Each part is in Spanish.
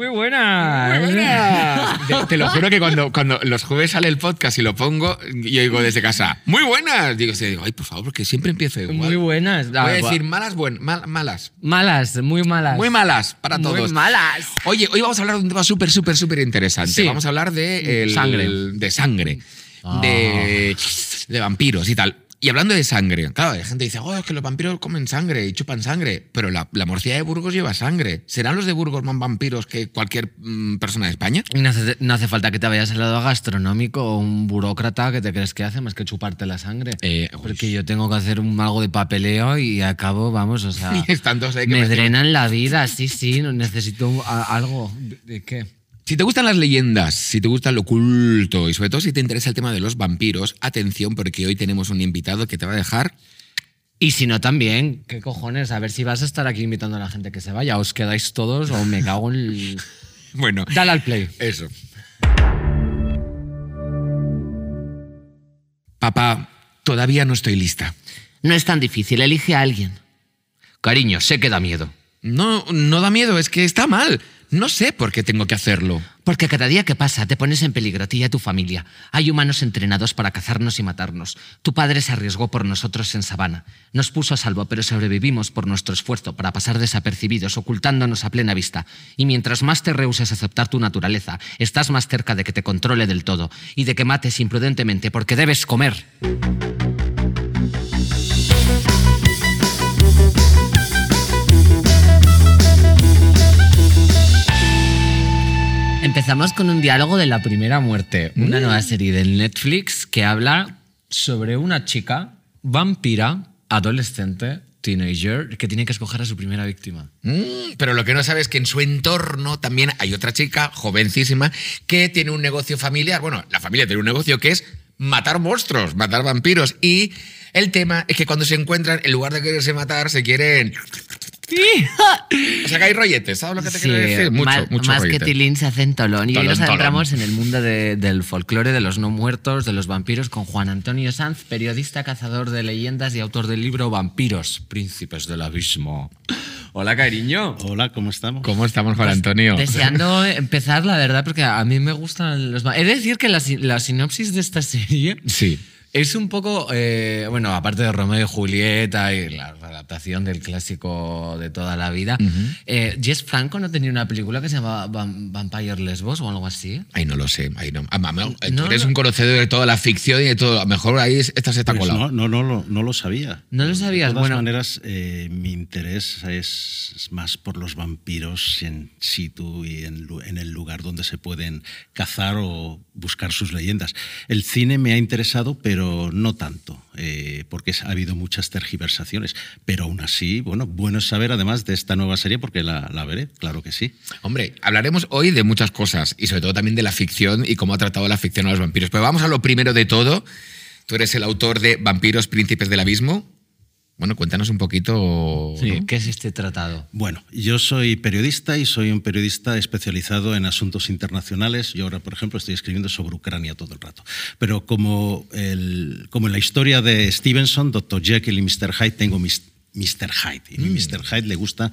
Muy buena. Te, te lo juro que cuando, cuando los jueves sale el podcast y lo pongo, yo digo desde casa, muy buenas. Digo, sí, digo ay, por favor, porque siempre empiezo igual. Muy buenas. Ah, Voy a bu- decir malas, buen, mal- malas. Malas, muy malas. Muy malas para Muy todos. malas. Oye, hoy vamos a hablar de un tema súper, súper, súper interesante. Sí. Vamos a hablar de el- Sangre. de sangre, Ah. de, de vampiros y tal. Y hablando de sangre, claro, hay gente que dice, oh, es que los vampiros comen sangre y chupan sangre, pero la, la morcilla de Burgos lleva sangre. ¿Serán los de Burgos más vampiros que cualquier mm, persona de España? No hace, no hace falta que te vayas al lado gastronómico o un burócrata que te crees que hace más que chuparte la sangre. Eh, Porque yo tengo que hacer un, algo de papeleo y acabo, vamos, o sea. Me parecen- drenan la vida, sí, sí, necesito algo. ¿De- ¿De qué? Si te gustan las leyendas, si te gusta lo oculto y sobre todo si te interesa el tema de los vampiros, atención porque hoy tenemos un invitado que te va a dejar Y si no, también, ¿qué cojones? A ver si vas a estar aquí invitando a la gente que se vaya. ¿Os quedáis todos o me cago en. el- Bueno, Dale al play. eso. Papá, todavía no estoy lista. No es tan difícil, elige a alguien. Cariño, sé que da miedo. No, no da miedo, es que está mal. No sé por qué tengo que hacerlo. Porque cada día que pasa te pones en peligro a ti y a tu familia. Hay humanos entrenados para cazarnos y matarnos. Tu padre se arriesgó por nosotros en sabana. Nos puso a salvo, pero sobrevivimos por nuestro esfuerzo para pasar desapercibidos, ocultándonos a plena vista. Y mientras más te rehuses a aceptar tu naturaleza, estás más cerca de que te controle del todo y de que mates imprudentemente porque debes comer. Empezamos con un diálogo de la primera muerte, una nueva serie de Netflix que habla sobre una chica vampira, adolescente, teenager, que tiene que escoger a su primera víctima. Mm, pero lo que no sabes es que en su entorno también hay otra chica, jovencísima, que tiene un negocio familiar. Bueno, la familia tiene un negocio que es matar monstruos, matar vampiros. Y el tema es que cuando se encuentran, en lugar de quererse matar, se quieren... O sea, que hay rolletes, ¿sabes lo que te Sí, quiero decir? Mucho, más, mucho más que. Tilín se hacen Tolón. Y hoy nos Tolón. adentramos en el mundo de- del folclore de los no muertos, de los vampiros, con Juan Antonio Sanz, periodista, cazador de leyendas y autor del libro Vampiros, Príncipes del Abismo. Hola, cariño. Hola, ¿cómo estamos? ¿Cómo estamos, Juan Antonio? Deseando empezar, la verdad, porque a mí me gustan los... de decir que la, la sinopsis de esta serie Sí. Es un poco, eh, bueno, aparte de Romeo y Julieta y la adaptación del clásico de toda la vida, eh, Jess Franco no tenía una película que se llamaba Vam- Vampire Lesbos o algo así. Ay, no lo sé. Ay, no. Ah, mamá, tú No, eres no. un conocedor de toda la ficción y de todo. A lo mejor ahí esta se está Pues colado. no, no, no, lo- no lo sabía. No lo sabías, De todas bueno. maneras, eh, mi interés es, más por los vampiros en situ y en, en el lugar donde se pueden cazar o buscar sus leyendas. El cine me ha interesado, pero no tanto, eh, porque ha habido muchas tergiversaciones. Pero aún así, bueno, bueno es saber además de esta nueva serie, porque la, la veré, claro que sí. Hombre, hablaremos hoy de muchas cosas y sobre todo también de la ficción y cómo ha tratado la ficción a los vampiros. Pero vamos a lo primero de todo. Tú eres el autor de Vampiros Príncipes del Abismo. Bueno, cuéntanos un poquito. ¿no? ¿Qué es este tratado? Bueno, yo soy periodista y soy un periodista especializado en asuntos internacionales. Yo ahora, por ejemplo, estoy escribiendo sobre Ucrania todo el rato. Pero como, el- como en la historia de Stevenson, Dr. Jekyll y Mr. Hyde, tengo mis Mr. Hyde. Y a Mr. Hyde le gusta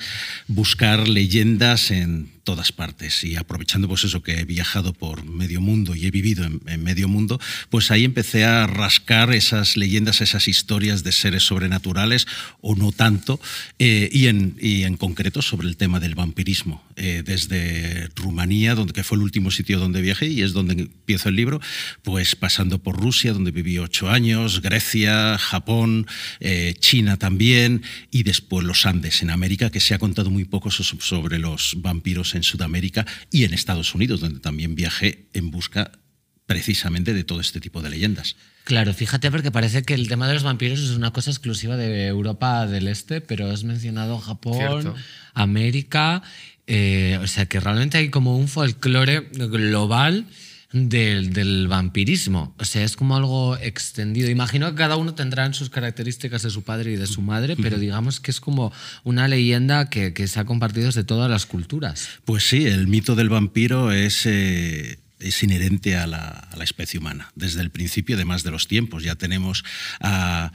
buscar leyendas en todas partes. Y aprovechando pues eso que he viajado por medio mundo y he vivido en, en medio mundo, pues ahí empecé a rascar esas leyendas, esas historias de seres sobrenaturales o no tanto, eh, y, en, y en concreto sobre el tema del vampirismo. Eh, desde Rumanía, donde, que fue el último sitio donde viajé y es donde empiezo el libro, pues pasando por Rusia, donde viví ocho años, Grecia, Japón, eh, China también, y después los Andes en América, que se ha contado muy poco so- sobre los vampiros en Sudamérica y en Estados Unidos, donde también viajé en busca precisamente de todo este tipo de leyendas. Claro, fíjate porque parece que el tema de los vampiros es una cosa exclusiva de Europa del Este, pero has mencionado Japón, Cierto. América, eh, o sea que realmente hay como un folclore global del, del vampirismo. O sea, es como algo extendido. Imagino que cada uno tendrá en sus características de su padre y de su madre, pero digamos que es como una leyenda que, que se ha compartido desde todas las culturas. Pues sí, el mito del vampiro es, eh, es inherente a la, a la especie humana. Desde el principio, además de los tiempos, ya tenemos a,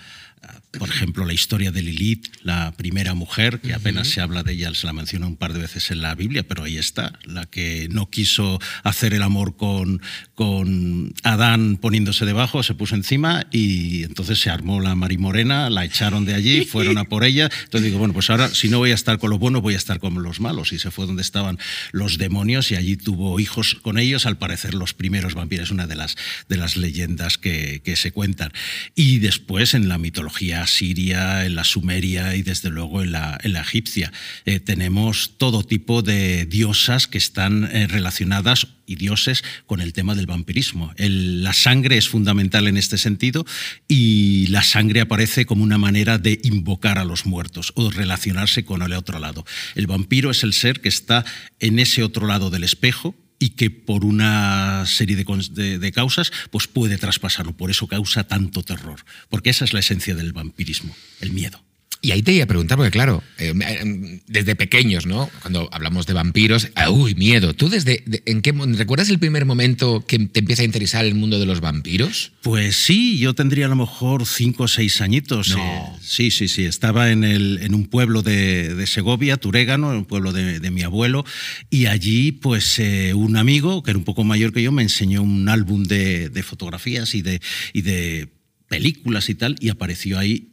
por ejemplo, la historia de Lilith, la primera mujer, que apenas se habla de ella, se la menciona un par de veces en la Biblia, pero ahí está, la que no quiso hacer el amor con, con Adán poniéndose debajo, se puso encima y entonces se armó la marimorena, la echaron de allí, fueron a por ella. Entonces digo, bueno, pues ahora si no voy a estar con los buenos, voy a estar con los malos. Y se fue donde estaban los demonios y allí tuvo hijos con ellos, al parecer los primeros vampiros, una de las, de las leyendas que, que se cuentan. Y después en la mitología siria, en la sumeria y desde luego en la, en la egipcia. Eh, tenemos todo tipo de diosas que están eh, relacionadas y dioses con el tema del vampirismo. la sangre es fundamental en este sentido y la sangre aparece como una manera de invocar a los muertos o relacionarse con el otro lado. El vampiro es el ser que está en ese otro lado del espejo, y que por una serie de, causas pues puede traspasarlo. Por eso causa tanto terror, porque esa es la esencia del vampirismo, el miedo. Y ahí te iba a preguntar, porque claro, eh, eh, desde pequeños, ¿no? Cuando hablamos de vampiros, ah, uy, miedo. ¿Tú desde, en qué, recuerdas el primer momento que te empieza a interesar el mundo de los vampiros? Pues sí, yo tendría a lo mejor cinco o seis añitos. Eh, sí, sí, sí. Estaba en, el, en un pueblo de, Segovia, Turégano, un pueblo de, mi abuelo, y allí, pues, un amigo, que era un poco mayor que yo, me enseñó un álbum de, de fotografías y de, y de películas y tal, y apareció ahí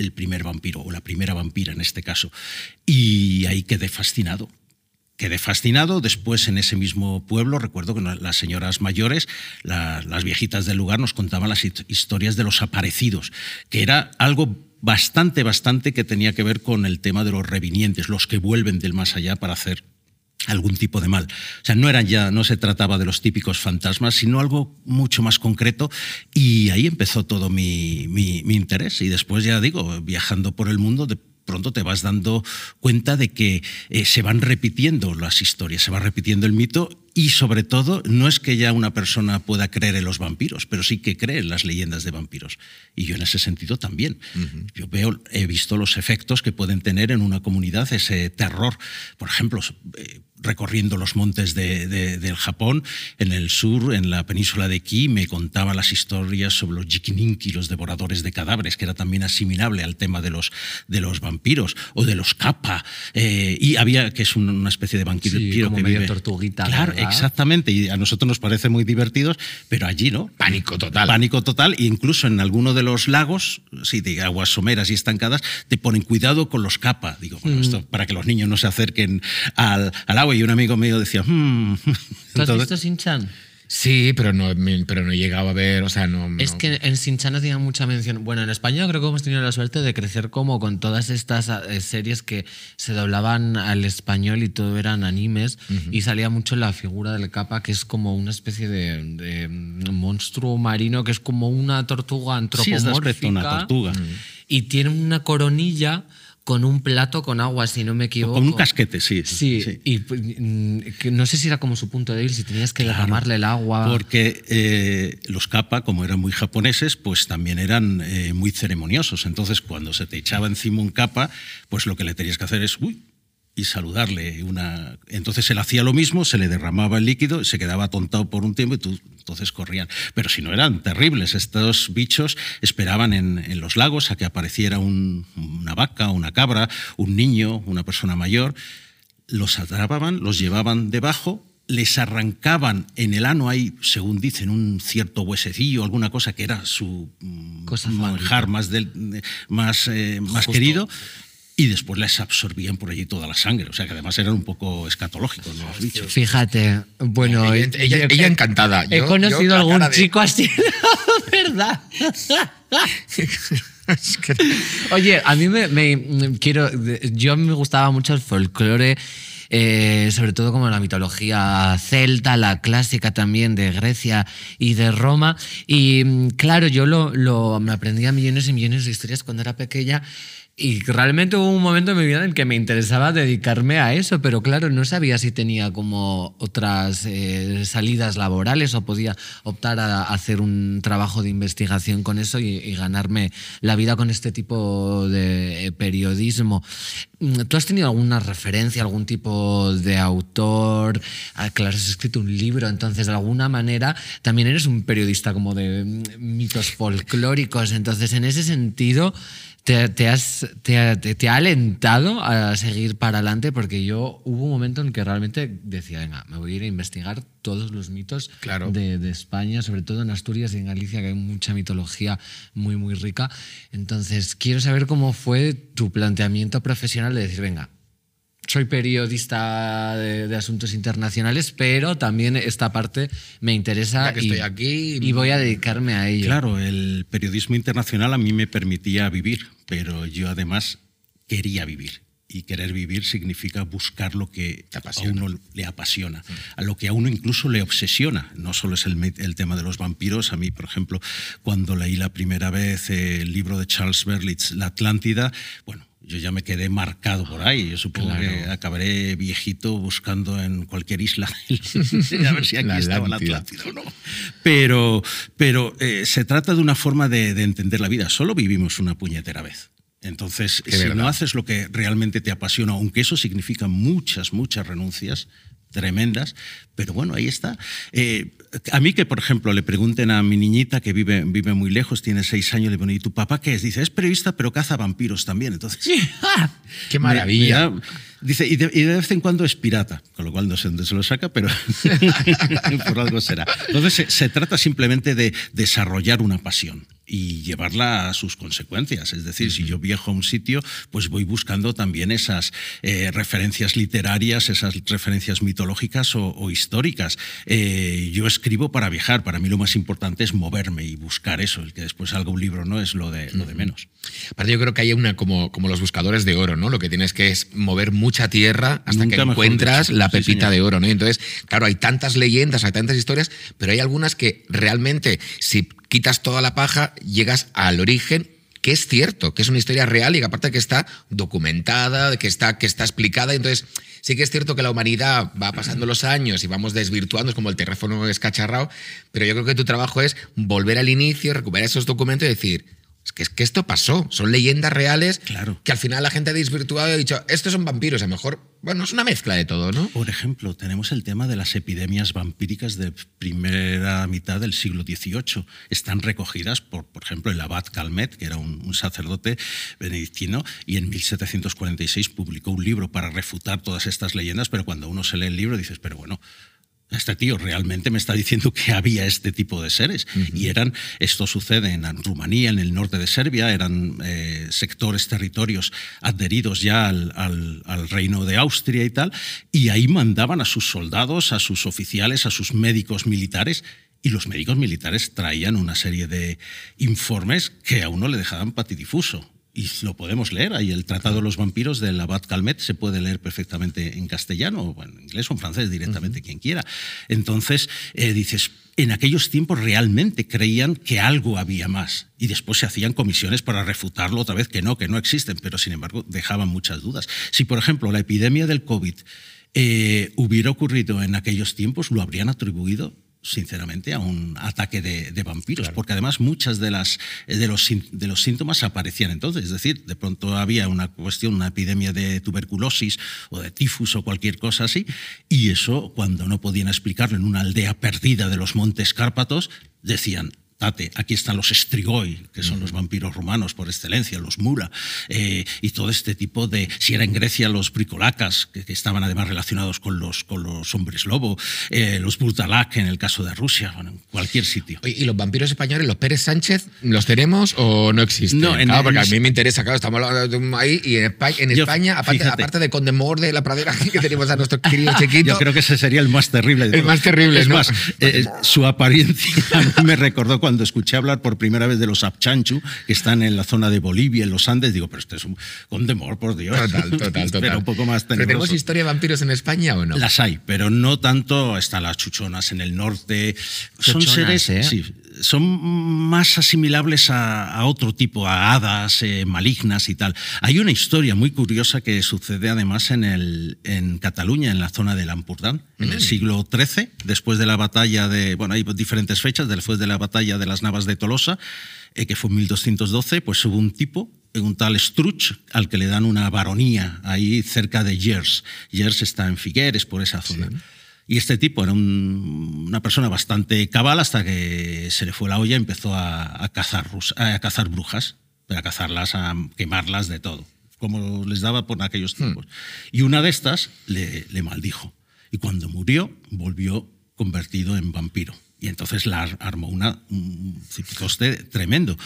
el primer vampiro, o la primera vampira en este caso. Y ahí quedé fascinado. Quedé fascinado. Después, en ese mismo pueblo, recuerdo que las señoras mayores, las viejitas del lugar, nos contaban las historias de los aparecidos, que era algo bastante, bastante que tenía que ver con el tema de los revinientes, los que vuelven del más allá para hacer algún tipo de mal. O sea, no eran ya, no se trataba de los típicos fantasmas, sino algo mucho más concreto. Y ahí empezó todo mi, mi, mi interés. Y después, ya digo, viajando por el mundo, de pronto te vas dando cuenta de que eh, se van repitiendo las historias, se va repitiendo el mito y sobre todo no es que ya una persona pueda creer en los vampiros, pero sí que cree en las leyendas de vampiros. Y yo en ese sentido también. Yo veo, he visto los efectos que pueden tener en una comunidad ese terror. Por ejemplo, eh, recorriendo los montes de, del Japón, en el sur, en la península de Ki, me contaba las historias sobre los Jikininki, los devoradores de cadáveres, que era también asimilable al tema de los, de los vampiros, o de los kappa. Eh, y había, que es una especie de vampiro sí, que medio tortuguita. Claro, exactamente. Y a nosotros nos parece muy divertidos, pero allí no. Pánico total. Pánico total. E incluso en alguno de los lagos, sí, de aguas someras y estancadas, te ponen cuidado con los kappa. Digo, bueno, mm. esto para que los niños no se acerquen al, al agua y un amigo mío decía, hmm". ¿Tú has visto Sin-Chan? Sí, pero no, pero no he llegado a ver, o sea, no... Es que en Sin-Chan hacía mucha mención. Bueno, en España creo que hemos tenido la suerte de crecer como con todas estas eh, series que se doblaban al español y todo eran animes y salía mucho la figura del capa, que es como una especie de, monstruo marino, que es como una tortuga antropomórfica. Sí, una tortuga. Y tiene una coronilla con un plato con agua, si no me equivoco. Con un casquete, sí. Sí, y pues, mm, no sé si era como su punto débil, si tenías que derramarle el agua. Porque eh, los kappa, como eran muy japoneses, pues también eran eh, muy ceremoniosos. Entonces, cuando se te echaba encima un capa, pues lo que le tenías que hacer es, uy, y saludarle. Una... Entonces él hacía lo mismo, se le derramaba el líquido, se quedaba atontado por un tiempo y tú, entonces corrían. Pero si no eran terribles, estos bichos esperaban en, los lagos a que apareciera una vaca, una cabra, un niño, una persona mayor, los atrapaban, los llevaban debajo les arrancaban en el ano, hay, según dicen, un cierto huesecillo, alguna cosa que era su cosa manjar más, del, más, eh, más querido, y después les absorbían por allí toda la sangre. O sea que además eran un poco escatológicos los bichos. Fíjate, bueno. Ella, encantada. He conocido algún chico así, ¿verdad? Oye, a mí me, quiero. Yo me gustaba mucho el folclore. Eh, sobre todo como la mitología celta, la clásica también de Grecia y de Roma. Y claro, yo lo, lo, me aprendía millones y millones de historias cuando era pequeña y realmente hubo un momento en mi vida en que me interesaba dedicarme a eso, pero claro, no sabía si tenía como otras eh, salidas laborales o podía optar a hacer un trabajo de investigación con eso y, ganarme la vida con este tipo de eh, periodismo. Mm, ¿Tú has tenido alguna referencia, algún tipo de autor? Ah, claro, has escrito un libro, entonces de alguna manera también eres un periodista como de mm, mitos folclóricos, entonces en ese sentido te, has, te, ha alentado a seguir para adelante porque yo hubo un momento en que realmente decía, venga, me voy a ir a investigar todos los mitos de, de, España, sobre todo en Asturias y en Galicia, que hay mucha mitología muy, muy rica. Entonces, quiero saber cómo fue tu planteamiento profesional de decir, venga, soy periodista de, asuntos internacionales, pero también esta parte me interesa que y, estoy aquí. y voy a dedicarme a ello. Claro, el periodismo internacional a mí me permitía vivir, pero yo además quería vivir. Y querer vivir significa buscar lo que a uno le apasiona, a lo que a uno incluso le obsesiona. No solo es el, el, tema de los vampiros. A mí, por ejemplo, cuando leí la primera vez el libro de Charles Berlitz, La Atlántida, bueno, yo ya me quedé marcado por ahí. Yo supongo que acabaré viejito buscando en cualquier isla a ver si aquí estaba la Atlántida o no. Pero, pero eh, se trata de una forma de, de entender la vida. Solo vivimos una puñetera vez. Entonces, si no haces lo que realmente te apasiona, aunque eso significa muchas, muchas renuncias, tremendas, pero bueno, ahí está. Eh, a mí que, por ejemplo, le pregunten a mi niñita que vive, vive muy lejos, tiene seis años, le ponen, ¿y tu papá qué es? Dice, es periodista, pero caza vampiros también. Entonces, ¡Qué maravilla! dice, y de, vez en cuando es pirata, con lo cual no sé dónde se lo saca, pero por algo será. Entonces, se trata simplemente de desarrollar una pasión y llevarla a sus consecuencias. Es decir, si yo viajo a un sitio, pues voy buscando también esas eh, referencias literarias, esas referencias mitológicas o, históricas. Eh, yo escribo para viajar, para mí lo más importante es moverme y buscar eso, el que después salga un libro no es lo de, lo de menos. Aparte yo creo que hay una como, como los buscadores de oro, ¿no? Lo que tienes que es mover mucha tierra hasta que encuentras la pepita de oro, ¿no? entonces, claro, hay tantas leyendas, hay tantas historias, pero hay algunas que realmente si quitas toda la paja, llegas al origen que es cierto, que es una historia real y que aparte que está documentada, que está, que está explicada. Entonces, sí que es cierto que la humanidad va pasando los años y vamos desvirtuando, es como el teléfono escacharrado, pero yo creo que tu trabajo es volver al inicio, recuperar esos documentos y decir, es que, es que esto pasó, son leyendas reales claro. que al final la gente ha desvirtuado y ha dicho, estos son vampiros, a lo mejor, bueno, es una mezcla de todo, ¿no? Por ejemplo, tenemos el tema de las epidemias vampíricas de primera mitad del siglo XVIII. Están recogidas por, por ejemplo, el abad Calmet, que era un, un sacerdote benedictino, y en 1746 publicó un libro para refutar todas estas leyendas, pero cuando uno se lee el libro dices, pero bueno, este tío realmente me está diciendo que había este tipo de seres. Y eran, esto sucede en Rumanía, en el norte de Serbia, eran eh, sectores, territorios adheridos ya al, al, reino de Austria y tal, y ahí mandaban a sus soldados, a sus oficiales, a sus médicos militares. Y los médicos militares traían una serie de informes que a uno le dejaban patidifuso y lo podemos leer. Ahí el Tratado de los Vampiros del Abad Calmet se puede leer perfectamente en castellano, o en inglés o en francés, directamente quien quiera. Entonces, eh, dices, en aquellos tiempos realmente creían que algo había más y después se hacían comisiones para refutarlo otra vez, que no, que no existen, pero sin embargo dejaban muchas dudas. Si, por ejemplo, la epidemia del COVID eh, hubiera ocurrido en aquellos tiempos, lo habrían atribuido sinceramente, a un ataque de, vampiros, porque además muchas de, las, de, los, de los síntomas aparecían entonces, es decir, de pronto había una cuestión, una epidemia de tuberculosis o de tifus o cualquier cosa así, y eso, cuando no podían explicarlo en una aldea perdida de los montes Cárpatos, decían, aquí están los Strigoi, que son los vampiros romanos por excelencia, los Mura, eh, y todo este tipo de, si era en Grecia, los Bricolacas, que, estaban además relacionados con los, con los hombres lobo, eh, los Burtalak en el caso de Rusia, bueno, en cualquier sitio. ¿Y los vampiros españoles, los Pérez Sánchez, los tenemos o no existen? No, claro, porque a mí me interesa, claro, estamos hablando ahí, y en España, en España aparte, aparte, de Condemor de la pradera que tenemos a nuestro querido chiquito. Yo creo que ese sería el más terrible de El más terrible, Es ¿no? más, eh, su apariencia me recordó cuando cuando escuché hablar por primera vez de los Apchanchu, que están en la zona de Bolivia, en los Andes, digo, pero esto es un condemor, por Dios. Total, total, total. un poco más tenebroso. ¿Tenemos historia de vampiros en España o no? Las hay, pero no tanto. Están las chuchonas en el norte. Son seres, ¿eh? sí, son más asimilables a, otro tipo, a hadas eh, malignas y tal. Hay una historia muy curiosa que sucede además en, el, en Cataluña, en la zona del Ampurdán, en el mm. siglo XIII, después de la batalla de, bueno, hay diferentes fechas, después de la batalla de las Navas de Tolosa, eh, que fue en 1212, pues hubo un tipo un tal Struch, al que le dan una baronía ahí cerca de Gers. Gers está en Figueres, por esa zona. Y este tipo era una persona bastante cabal hasta que se le fue la olla y empezó a, cazar, a cazar brujas, a cazarlas, a quemarlas de todo, como les daba por aquellos hmm. tiempos. Y una de estas le, le maldijo. Y cuando murió, volvió convertido en vampiro. Y entonces la armó una, un coste tremendo.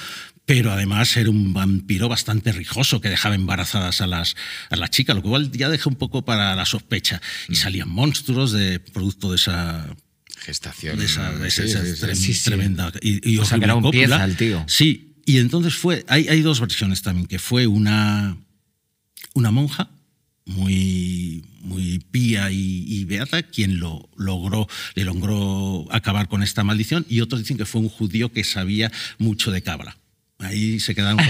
Pero además era un vampiro bastante rijoso que dejaba embarazadas a las, a las chicas, lo cual ya deja un poco para la sospecha. Y mm. salían monstruos de producto de esa gestación. De esa, tremenda. Y, o sea, que era un pieza el tío. Sí, y entonces fue. Hay, hay dos versiones también, que fue una, una monja muy, muy pía y, beata quien lo logró, le logró acabar con esta maldición, y otros dicen que fue un judío que sabía mucho de cabra. Ahí se quedaron con...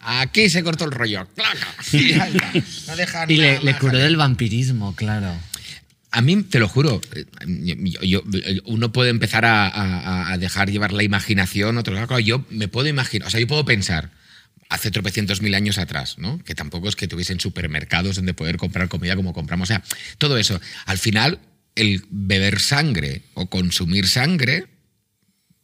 Aquí se cortó el rollo. y le, curó del vampirismo, claro. A mí, te lo juro, yo, uno puede empezar a, dejar llevar la imaginación, otro lado. Yo me puedo imaginar, o sea, yo puedo pensar, hace tropecientos mil años atrás, ¿no? Que tampoco es que tuviesen supermercados donde poder comprar comida como compramos. O sea, todo eso. Al final, el beber sangre o consumir sangre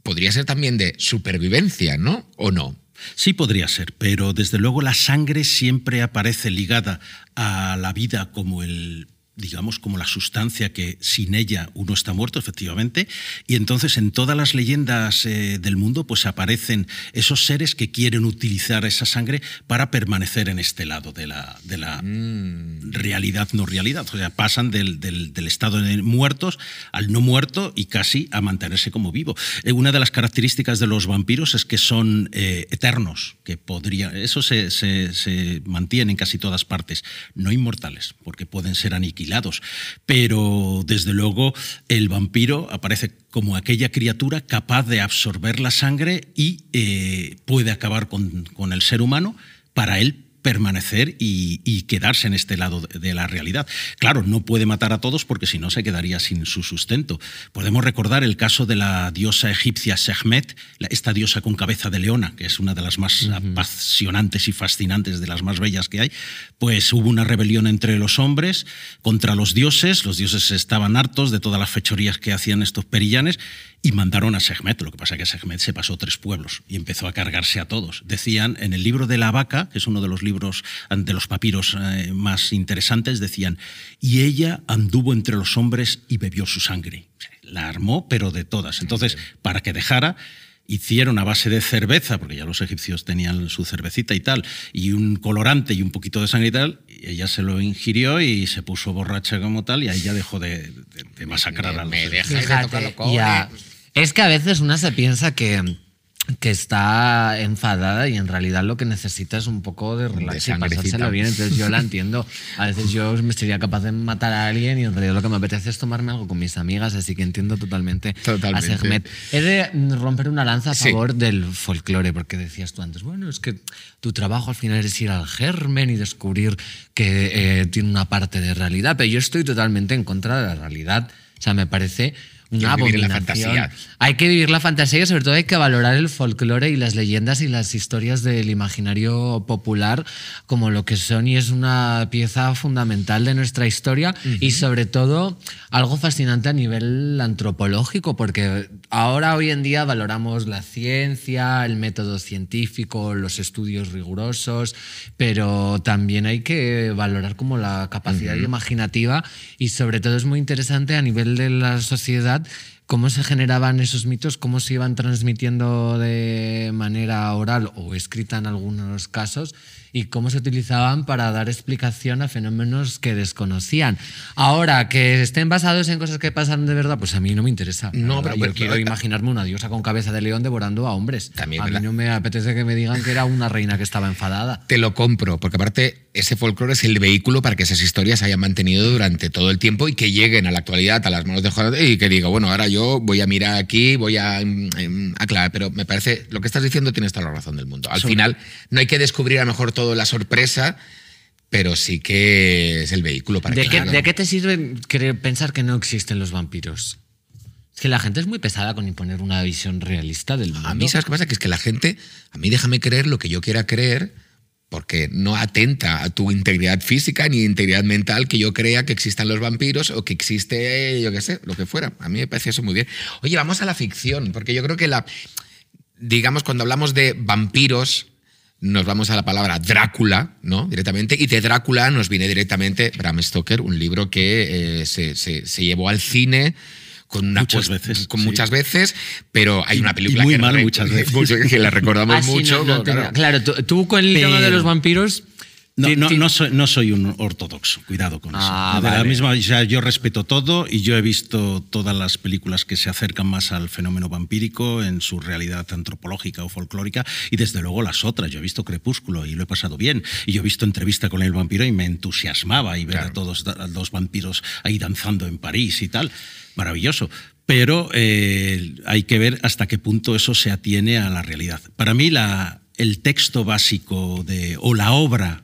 podría ser también de supervivencia, ¿no? ¿O no? Sí podría ser, pero desde luego la sangre siempre aparece ligada a la vida como el digamos, como la sustancia que sin ella uno está muerto, efectivamente, y entonces en todas las leyendas eh, del mundo pues aparecen esos seres que quieren utilizar esa sangre para permanecer en este lado de la, de la mm. realidad, no realidad, o sea, pasan del, estado de muertos al no muerto y casi a mantenerse como vivo. Eh, una de las características de los vampiros es que son eh, eternos, que podría, eso se, se, se mantiene en casi todas partes, no inmortales, porque pueden ser aniquilados pero desde luego el vampiro aparece como aquella criatura capaz de absorber la sangre y eh, puede acabar con, con el ser humano. Para él permanecer y, quedarse en este lado de la realidad. Claro, no puede matar a todos porque si no se quedaría sin su sustento. Podemos recordar el caso de la diosa egipcia Sekhmet, esta diosa con cabeza de leona, que es una de las más apasionantes y fascinantes, de las más bellas que hay. Pues hubo una rebelión entre los hombres contra los dioses, los dioses estaban hartos de todas las fechorías que hacían estos perillanes y mandaron a Sehmet. Lo que pasa es que Sehmet se pasó tres pueblos y empezó a cargarse a todos. Decían, en el libro de la vaca, que es uno de los libros de los papiros eh, más interesantes, decían, y ella anduvo entre los hombres y bebió su sangre. La armó, pero de todas. Entonces, para que dejara, hicieron a base de cerveza, porque ya los egipcios tenían su cervecita y tal, y un colorante y un poquito de sangre y tal, y ella se lo ingirió y se puso borracha como tal, y ahí ya dejó de, masacrar a los me deja de es que a veces una se piensa que, que está enfadada y en realidad lo que necesita es un poco de relax y pasárselo bien. Entonces yo la entiendo. A veces yo me sería capaz de matar a alguien y en realidad lo que me apetece es tomarme algo con mis amigas, así que entiendo totalmente, totalmente. a Segmet. He de romper una lanza a favor del folclore, porque decías tú antes, bueno, es que tu trabajo al final es ir al germen y descubrir que eh, tiene una parte de realidad, pero yo estoy totalmente en contra de la realidad. O sea, me parece una La fantasía. Hay que vivir la fantasía y sobre todo hay que valorar el folclore y las leyendas y las historias del imaginario popular como lo que son y es una pieza fundamental de nuestra historia y sobre todo algo fascinante a nivel antropológico porque ahora hoy en día valoramos la ciencia, el método científico, los estudios rigurosos, pero también hay que valorar como la capacidad imaginativa y sobre todo es muy interesante a nivel de la sociedad cómo se generaban esos mitos, cómo se iban transmitiendo de manera oral o escrita en algunos casos y cómo se utilizaban para dar explicación a fenómenos que desconocían. Ahora, que estén basados en cosas que pasan de verdad, pues a mí no me interesa. No, pero, yo quiero imaginarme una diosa con cabeza de león devorando a hombres. También, a mí no me apetece que me digan que era una reina que estaba enfadada. Te lo compro, porque aparte ese folclore es el vehículo para que esas historias se hayan mantenido durante todo el tiempo y que lleguen a la actualidad a las manos de Juan y que diga, bueno, ahora yo voy a mirar aquí, voy a mm, aclarar, pero me parece, lo que estás diciendo tienes toda la razón del mundo. Al final no hay que descubrir a lo mejor todo la sorpresa, pero sí que es el vehículo para ¿De, que qué, ¿De qué te sirve creer- pensar que no existen los vampiros? Es que la gente es muy pesada con imponer una visión realista del mundo. A mí, ¿sabes qué pasa? Que es que la gente, a mí déjame creer lo que yo quiera creer, porque no atenta a tu integridad física ni integridad mental que yo crea que existan los vampiros o que existe, yo qué sé, lo que fuera. A mí me parece eso muy bien. Oye, vamos a la ficción, porque yo creo que la. Digamos, cuando hablamos de vampiros, nos vamos a la palabra Drácula, ¿no? Directamente. Y de Drácula nos viene directamente Bram Stoker, un libro que eh, se, se- se llevó al cine. Con una Muchas veces, Con sí. muchas veces, pero hay una Y película muy que, mal muchas veces. que la recordamos Ah, sí, mucho. no, no claro. claro, tú, tú con el tema de los vampiros. No, no, no soy, no soy un ortodoxo, cuidado con Ah, eso. De la misma, sea, yo respeto todo y yo he visto todas las películas que se acercan más al fenómeno vampírico en su realidad antropológica o folclórica y desde luego las otras. Yo he visto Crepúsculo y lo he pasado bien. Y yo he visto entrevista con el vampiro y me entusiasmaba y ver Claro. a todos a los vampiros ahí danzando en París y tal. Maravilloso. Pero eh, hay que ver hasta qué punto eso se atiene a la realidad. Para mí la, el texto básico de, o la obra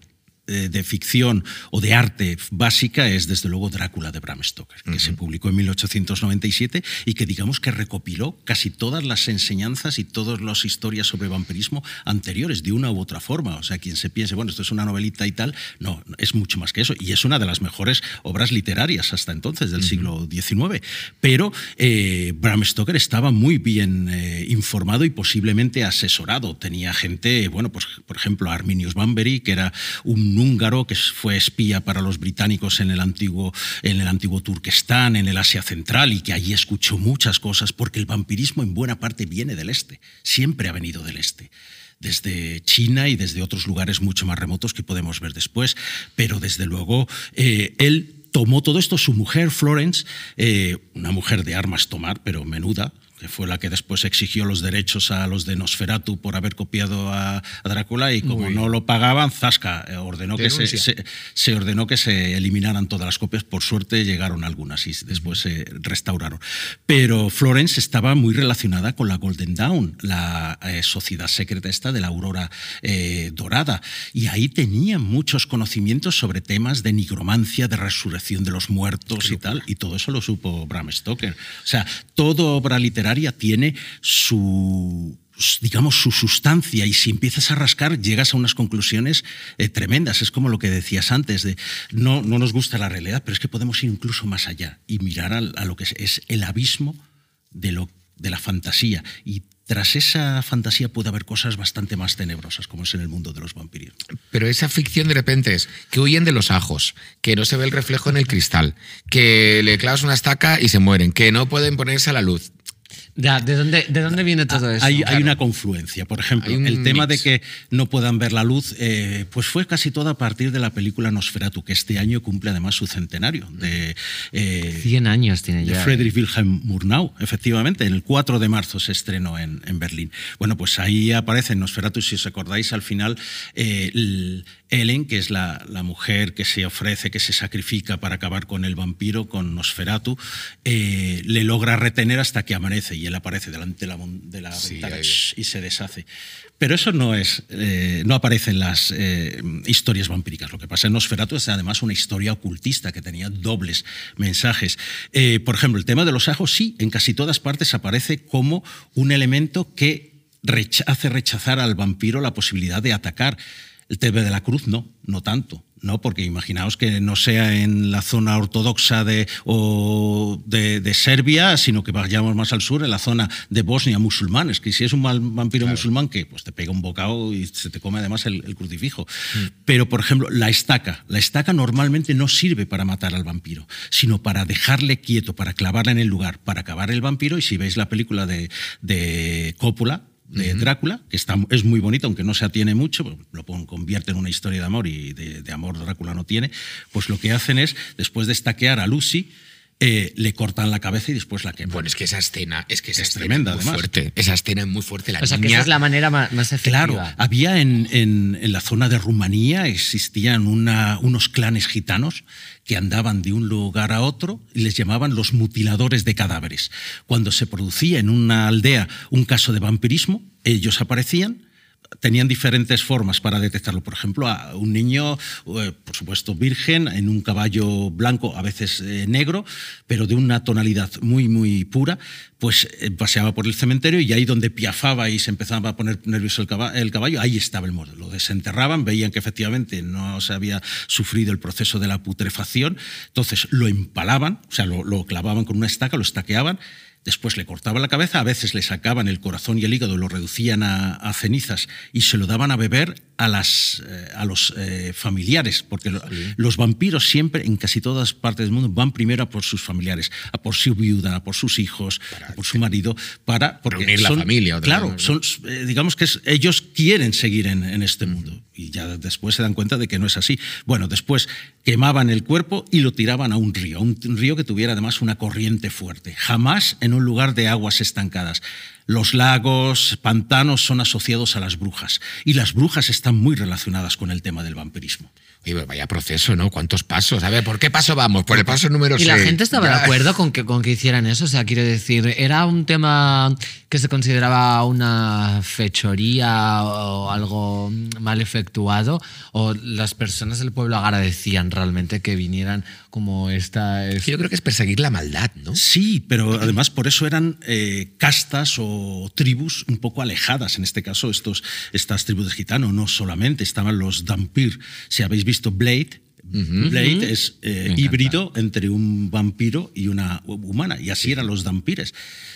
de ficción o de arte básica es desde luego Drácula de Bram Stoker, que se publicó en 1897 y que digamos que recopiló casi todas las enseñanzas y todas las historias sobre vampirismo anteriores de una u otra forma. O sea, quien se piense, bueno, esto es una novelita y tal, no, es mucho más que eso. Y es una de las mejores obras literarias hasta entonces del siglo XIX. Pero eh, Bram Stoker estaba muy bien eh, informado y posiblemente asesorado. Tenía gente, bueno, pues por ejemplo, Arminius Banbury, que era un húngaro que fue espía para los británicos en el antiguo, en el antiguo Turquestán, en el Asia Central, y que allí escuchó muchas cosas, porque el vampirismo en buena parte viene del este, siempre ha venido del este desde China y desde otros lugares mucho más remotos que podemos ver después, pero desde luego eh, él tomó todo esto, su mujer Florence, eh, una mujer de armas tomar, pero menuda, que fue la que después exigió los derechos a los de Nosferatu por haber copiado a, a Drácula y como Uy. no lo pagaban, Zasca eh, ordenó que se, se- se ordenó que se eliminaran todas las copias. Por suerte llegaron algunas y después se restauraron. Pero Florence estaba muy relacionada con la Golden Dawn, la eh, sociedad secreta esta de la aurora eh, dorada. Y ahí tenía muchos conocimientos sobre temas de nigromancia, de resurrección de los muertos y tal. Y todo eso lo supo Bram Stoker. O sea, toda obra literaria tiene su digamos, su sustancia y si empiezas a rascar llegas a unas conclusiones eh, tremendas. Es como lo que decías antes, de no, no nos gusta la realidad, pero es que podemos ir incluso más allá y mirar a, lo que es, es el abismo de, lo, de la fantasía. Y tras esa fantasía puede haber cosas bastante más tenebrosas, como es en el mundo de los vampiros. Pero esa ficción de repente es que huyen de los ajos, que no se ve el reflejo en el cristal, que le clavas una estaca y se mueren, que no pueden ponerse a la luz. Ya, ¿de, dónde, ¿De dónde viene todo eso? Hay, hay claro. una confluencia. Por ejemplo, Hay el tema mix. de que no puedan ver la luz, eh, pues fue casi todo a partir de la película Nosferatu, que este año cumple además su centenario. De, eh, 100 años tiene de ya. Friedrich Wilhelm Murnau, efectivamente, el 4 de marzo se estrenó en, en Berlín. Bueno, pues ahí aparece Nosferatu, si os acordáis, al final, eh, el- Ellen, que es la, la mujer que se ofrece, que se sacrifica para acabar con el vampiro, con Nosferatu, eh, le logra retener hasta que amanece y él aparece delante de la, de la Sí, ventana y se deshace. Pero eso no es, eh, no aparece en las eh, historias vampíricas. Lo que pasa en Nosferatu es además una historia ocultista que tenía dobles mensajes. Eh, por ejemplo, el tema de los ajos, sí, en casi todas partes aparece como un elemento que recha- hace rechazar al vampiro la posibilidad de atacar. El tema de la cruz no, no tanto. No, porque imaginaos que no sea en la zona ortodoxa de, o de, de Serbia, sino que vayamos más al sur, en la zona de Bosnia, musulmanes, que si es un mal vampiro Claro. musulmán, que pues te pega un bocado y se te come además el, el crucifijo. Pero, por ejemplo, la estaca. La estaca normalmente no sirve para matar al vampiro, sino para dejarle quieto, para clavarla en el lugar, para acabar el vampiro. Y si veis la película de, de Coppola, de Drácula, que está, es muy bonito, aunque no se atiene mucho, lo pon- convierte en una historia de amor y de, de amor Drácula no tiene, pues lo que hacen es, después de estaquear a Lucy, eh, le cortan la cabeza y después la queman. Bueno, es que esa escena, es que esa Es escena tremenda, es muy además. fuerte. Esa escena es muy fuerte. La O sea, que niña- esa es la manera ma- más, efectiva. Claro, había en, en- en la zona de Rumanía, existían una- unos clanes gitanos que andaban de un lugar a otro y les llamaban los mutiladores de cadáveres. Cuando se producía en una aldea un caso de vampirismo, ellos aparecían. Tenían diferentes formas para detectarlo. Por ejemplo, a un niño, eh, por supuesto, virgen, en un caballo blanco, a veces eh, negro, pero de una tonalidad muy, muy pura, pues eh, paseaba por el cementerio y ahí donde piafaba y se empezaba a poner nervioso el caba- el caballo, ahí estaba el muerto. Lo desenterraban, veían que efectivamente no se había sufrido el proceso de la putrefacción, entonces lo empalaban, o sea, lo, lo clavaban con una estaca, lo estaqueaban, Después le cortaban la cabeza, a veces le sacaban el corazón y el hígado, lo reducían a, a cenizas y se lo daban a beber a, las, eh, a los eh, familiares, porque lo- los vampiros siempre, en casi todas partes del mundo, van primero a por sus familiares, a por su viuda, a por sus hijos, a por su marido, para... Porque Reunir la son- familia otra Claro, vez, ¿no? son, eh, digamos que es- ellos quieren seguir en, en este mundo y ya después se dan cuenta de que no es así. Bueno, después quemaban el cuerpo y lo tiraban a un río, un río que tuviera además una corriente fuerte, jamás en un lugar de aguas estancadas. Los lagos, pantanos son asociados a las brujas y las brujas están muy relacionadas con el tema del vampirismo. Oye, vaya proceso, ¿no? ¿Cuántos pasos? A ver, ¿por qué paso vamos? Por el paso número Y 6. la gente estaba de acuerdo con que, con que hicieran eso. O sea, quiero decir, ¿era un tema que se consideraba una fechoría o algo mal efectuado? ¿O las personas del pueblo agradecían realmente que vinieran como esta... es- Yo creo que es perseguir la maldad, ¿no? Sí, pero además por eso eran eh, castas o tribus un poco alejadas. En este caso, estos, estas tribus de gitanos, no solamente estaban los Dampir. Si habéis visto Blade, Blade es eh, híbrido entre un vampiro y una humana, y así eran los Dampires.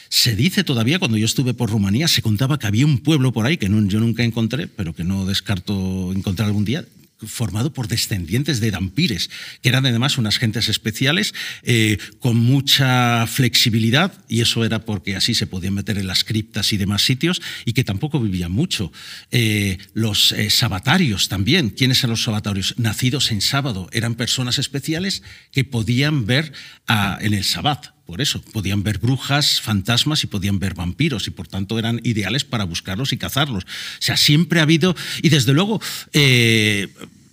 Se dice todavía, cuando yo estuve por Rumanía, se contaba que había un pueblo por ahí que no- yo nunca encontré, pero que no descarto encontrar algún día, formado por descendientes de dampires, que eran además unas gentes especiales eh, con mucha flexibilidad, y eso era porque así se podían meter en las criptas y demás sitios, y que tampoco vivían mucho. Eh, los eh, sabatarios también, ¿quiénes eran los sabatarios? Nacidos en sábado, eran personas especiales que podían ver ah, en el sabbat. Por eso, podían ver brujas, fantasmas y podían ver vampiros y por tanto eran ideales para buscarlos y cazarlos. O sea, siempre ha habido, y desde luego, eh,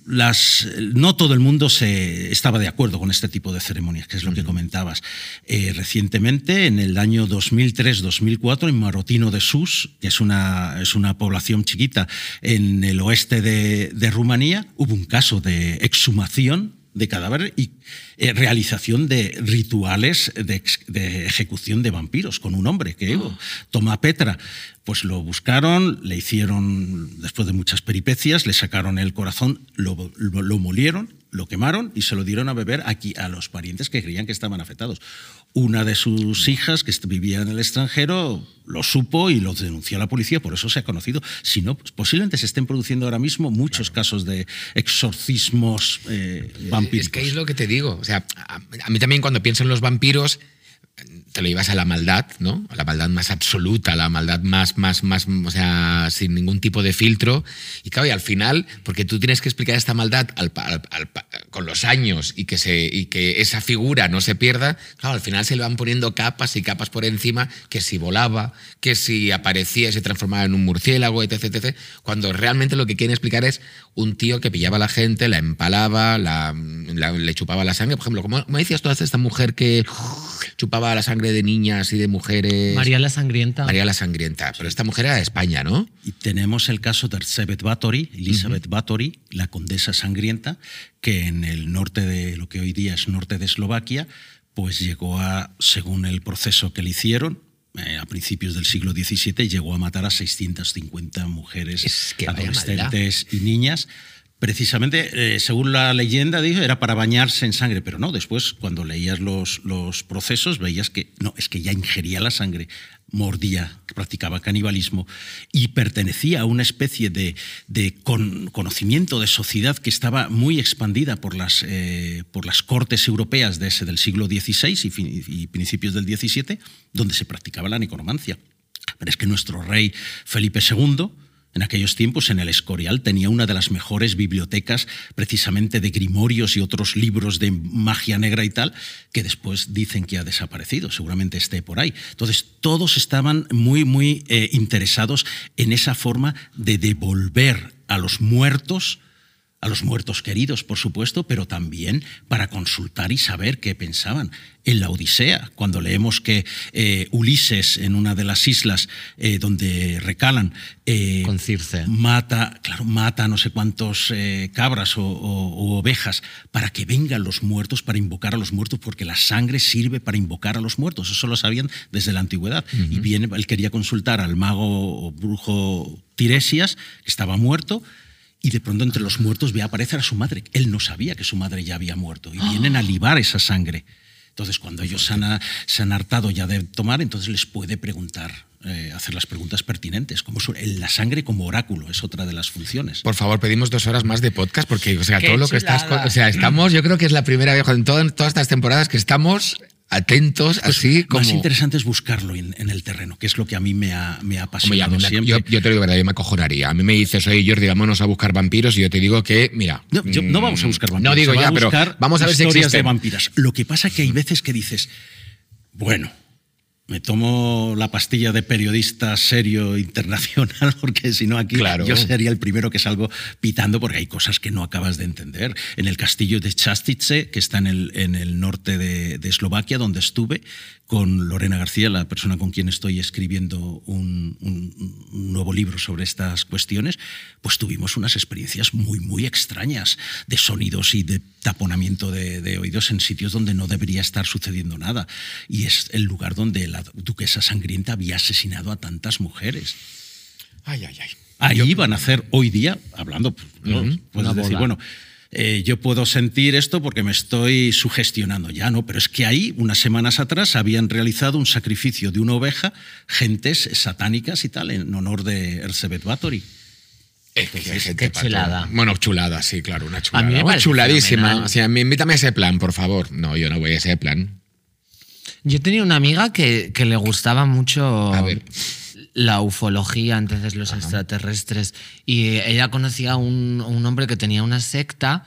las, no todo el mundo se estaba de acuerdo con este tipo de ceremonias, que es lo que comentabas. Eh, recientemente, en el año 2003-2004, en Marotino de Sus, que es una, es una población chiquita en el oeste de, de Rumanía, hubo un caso de exhumación de cadáveres y eh, realización de rituales de, ejecución de vampiros con un hombre que Oh. toma Petra. Pues lo buscaron, le hicieron, después de muchas peripecias, le sacaron el corazón, lo, lo- lo molieron, lo quemaron y se lo dieron a beber aquí a los parientes que creían que estaban afectados. Una de sus hijas, que vivía en el extranjero, lo supo y lo denunció a la policía, por eso se ha conocido. Si no, pues posiblemente se estén produciendo ahora mismo muchos casos de exorcismos eh, vampíricos. Es que es lo que te digo. O sea, a, a mí también cuando pienso en los vampiros, te lo llevas a la maldad, ¿no? A la maldad más absoluta, a la maldad más, más, más, o sea, sin ningún tipo de filtro. Y claro, y al final, porque tú tienes que explicar esta maldad al al- al con los años y que, se, y que esa figura no se pierda, claro, al final se le van poniendo capas y capas por encima, que si volaba, que si aparecía y se transformaba en un murciélago, etc, etc. Cuando realmente lo que quieren explicar es un tío que pillaba a la gente, la empalaba, la, la- le chupaba la sangre. Por ejemplo, como, como decías tú esta mujer que chupaba la sangre de niñas y de mujeres. María la Sangrienta. María la Sangrienta. Pero esta mujer era de España, ¿no? Y tenemos el caso de Elizabeth Bathory, Elizabeth Bathory, la condesa sangrienta, que en el norte de lo que hoy día es norte de Eslovaquia, pues llegó a, según el proceso que le hicieron, eh, a principios del siglo XVII, llegó a matar a 650 mujeres, Es que vaya adolescentes y niñas. Precisamente, eh, según la leyenda, dijo, era para bañarse en sangre, pero no, después cuando leías los, los procesos veías que no, es que ya ingería la sangre, mordía, practicaba canibalismo y pertenecía a una especie de, de con- conocimiento de sociedad que estaba muy expandida por las, eh, por las cortes europeas del siglo XVI y, fin- y principios del XVII, donde se practicaba la necromancia. Pero es que nuestro rey Felipe II En aquellos tiempos, en el Escorial, tenía una de las mejores bibliotecas precisamente de grimorios y otros libros de magia negra y tal, que después dicen que ha desaparecido, seguramente esté por ahí. Entonces, todos estaban muy, muy eh, interesados en esa forma de devolver a los muertos a los muertos queridos, por supuesto, pero también para consultar y saber qué pensaban. En la Odisea, cuando leemos que eh, Ulises, en una de las islas eh, donde recalan, eh, Con Circe. mata, claro, mata no sé cuántos cabras o, ovejas para que vengan los muertos, para invocar a los muertos, porque la sangre sirve para invocar a los muertos. Eso lo sabían desde la antigüedad. Y viene, él quería consultar al mago o brujo Tiresias, que estaba muerto, y de pronto entre los muertos ve aparecer a su madre. Él no sabía que su madre ya había muerto y vienen a libar esa sangre. Entonces, cuando ellos se han, se han hartado ya de tomar, entonces les puede preguntar, eh, hacer las preguntas pertinentes. Como la sangre como oráculo es otra de las funciones. Por favor, pedimos dos horas más de podcast porque, o sea, todo lo que estás. O sea, estamos, yo creo que es la primera vez en todas estas temporadas que estamos atentos, pues así como... Más interesante es buscarlo en, el terreno, que es lo que a mí me ha, me ha apasionado siempre. Yo, te digo verdad, yo me acojonaría. A mí me dices, oye, Jordi, vámonos a buscar vampiros y yo te digo que, mira... No, no vamos a buscar vampiros. No digo ya, pero vamos a ver si de vampiras. Lo que pasa es que hay veces que dices, bueno, me tomo la pastilla de periodista serio internacional, porque si no aquí yo sería el primero que salgo pitando, porque hay cosas que no acabas de entender. En el castillo de Chastice, que está en el, en el norte de, de Eslovaquia, donde estuve, con Lorena García, la persona con quien estoy escribiendo un, nuevo libro sobre estas cuestiones, pues tuvimos unas experiencias muy, muy extrañas de sonidos y de taponamiento de, oídos en sitios donde no debería estar sucediendo nada. Y es el lugar donde la duquesa sangrienta había asesinado a tantas mujeres. Ay, ay, ay. Ahí van a hacer hoy día, hablando, pues, decir, bueno, eh, yo puedo sentir esto porque me estoy sugestionando ya, ¿no? Pero es que ahí, unas semanas atrás, habían realizado un sacrificio de una oveja, gentes satánicas y tal, en honor de Erzsébet Báthory. qué chulada. Bueno, chulada, sí, claro, una chulada. A mí me chuladísima. O sea, invítame a ese plan, por favor. No, yo no voy a ese plan. Yo tenía una amiga que, que le gustaba mucho. A ver la ufología, entonces los extraterrestres. Y ella conocía a un, un, hombre que tenía una secta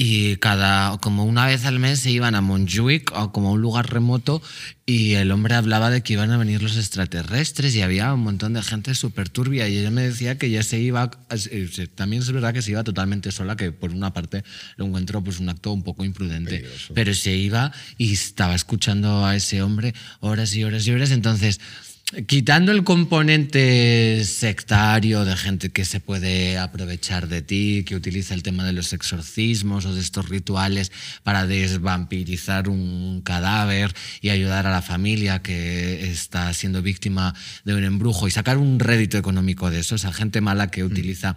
y cada, como una vez al mes se iban a Montjuic o como a un lugar remoto y el hombre hablaba de que iban a venir los extraterrestres y había un montón de gente súper turbia y ella me decía que ya se iba, eh, también es verdad que se iba totalmente sola, que por una parte lo encuentro pues un acto un poco imprudente, pero se iba y estaba escuchando a ese hombre horas y horas y horas, entonces quitando el componente sectario de gente que se puede aprovechar de ti, que utiliza el tema de los exorcismos o de estos rituales para desvampirizar un cadáver y ayudar a la familia que está siendo víctima de un embrujo y sacar un rédito económico de eso, esa gente mala que mm. utiliza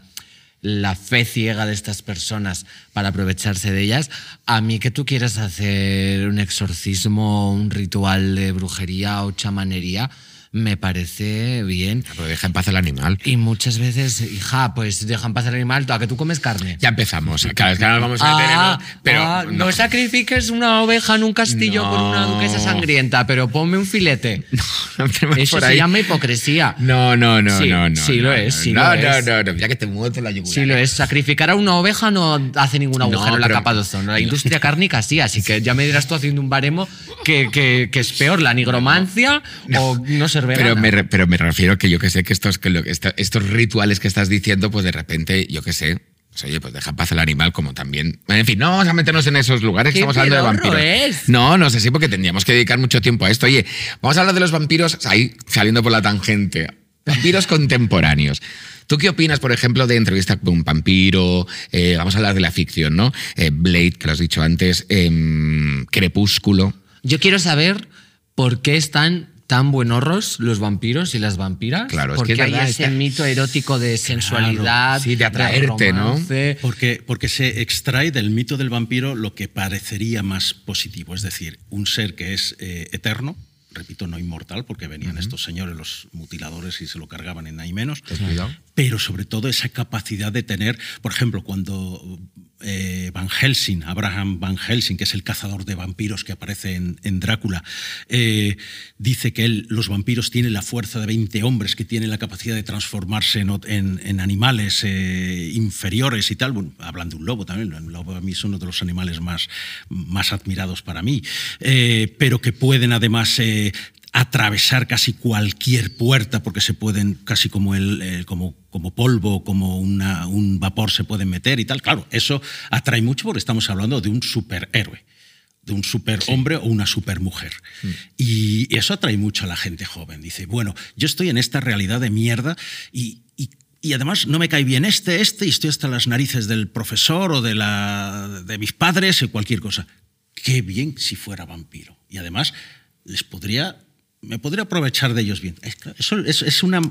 la fe ciega de estas personas para aprovecharse de ellas, a mí que tú quieras hacer un exorcismo, un ritual de brujería o chamanería, me parece bien. Pero deja en paz el animal. Y muchas veces, hija, pues deja en paz el animal, ¿a que tú comes carne? Ya empezamos. Cada vez que nos vamos a meter ah, Pero ah, no. sacrifiques una oveja en un castillo con una duquesa sangrienta, pero ponme un filete. No, Eso se llama hipocresía. No, no, no, sí, no, no. Sí lo es. Sí no, lo no, es. no, no, ya que te muevo la yugular. Sí lo es. Sacrificar a una oveja no hace ningún agujero en la capa de ozono. La industria cárnica sí, así que ya me dirás tú haciendo un baremo que, que, que es peor, la nigromancia o no ser vegana. Pero me, pero me refiero que yo que sé que estos, que lo, estos rituales que estás diciendo, pues de repente, yo que sé, pues, oye, pues deja paz al animal como también. En fin, no vamos a meternos en esos lugares, estamos hablando de vampiros. No, no sé si porque tendríamos que dedicar mucho tiempo a esto. Oye, vamos a hablar de los vampiros, ahí saliendo por la tangente. Vampiros contemporáneos. ¿Tú qué opinas, por ejemplo, de entrevista con un vampiro? Eh, vamos a hablar de la ficción, ¿no? Eh, Blade, que lo has dicho antes, em, Crepúsculo. Yo quiero saber por qué están tan buenorros los vampiros y las vampiras. Claro, porque es que hay ese mito erótico de sensualidad, sí, de atraerte, ¿no? Porque, porque se extrae del mito del vampiro lo que parecería más positivo, es decir, un ser que es eh, eterno, repito, no inmortal, porque venían estos señores, los mutiladores, y se lo cargaban en ahí menos, pero sobre todo esa capacidad de tener, por ejemplo, cuando eh, Van Helsing, Abraham Van Helsing, que es el cazador de vampiros que aparece en, Drácula, eh, dice que los vampiros tienen la fuerza de 20 hombres, que tienen la capacidad de transformarse en, animales eh, inferiores y tal. Bueno, hablan de un lobo también, el lobo a mí es uno de los animales más, más admirados para mí, pero que pueden además atravesar casi cualquier puerta porque se pueden casi como el, como, como polvo como una, un vapor se pueden meter y tal claro eso atrae mucho porque estamos hablando de un superhéroe de un superhombre o una supermujer. Mm. Y eso atrae mucho a la gente joven. Dice, bueno, yo estoy en esta realidad de mierda y, y, además no me cae bien este, este, y estoy hasta las narices del profesor o de, la, de mis padres o cualquier cosa. Qué bien si fuera vampiro. Y además les podría me podría aprovechar de ellos bien. Eso es, una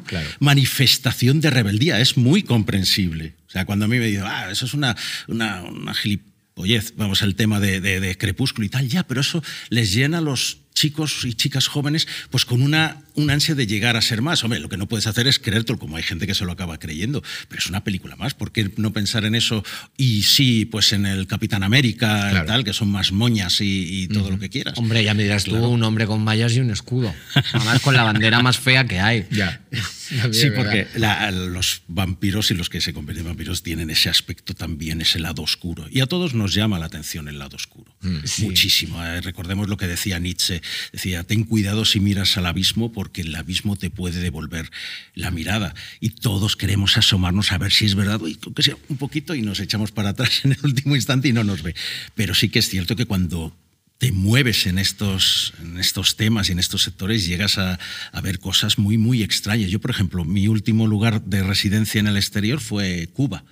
manifestación de rebeldía, es muy comprensible. O sea, cuando a mí me dicen, ah, eso es una, una, una gilipollez, vamos, el tema de, de, crepúsculo y tal, ya, pero eso les llena los chicos y chicas jóvenes pues con una, una ansia de llegar a ser más. Hombre, lo que no puedes hacer es creértelo, como hay gente que se lo acaba creyendo, pero es una película más. ¿Por qué no pensar en eso? Y sí, pues en el Capitán América, y tal, que son más moñas y, todo lo que quieras. Hombre, ya me dirás tú, un hombre con mallas y un escudo. Además, con la bandera más fea que hay. Ya. sí, porque los vampiros y los que se convierten en vampiros tienen ese aspecto también, ese lado oscuro. Y a todos nos llama la atención el lado oscuro. Mm. Muchísimo. Eh, recordemos lo que decía Nietzsche. Decía, ten cuidado si miras al abismo porque el abismo te puede devolver la mirada. Y todos queremos asomarnos a ver si es verdad, y que sea un poquito, y nos echamos para atrás en el último instante y no nos ve. Pero sí que es cierto que cuando te mueves en estos, en estos temas y en estos sectores, llegas a, ver cosas muy, muy extrañas. Yo, por ejemplo, mi último lugar de residencia en el exterior fue Cuba.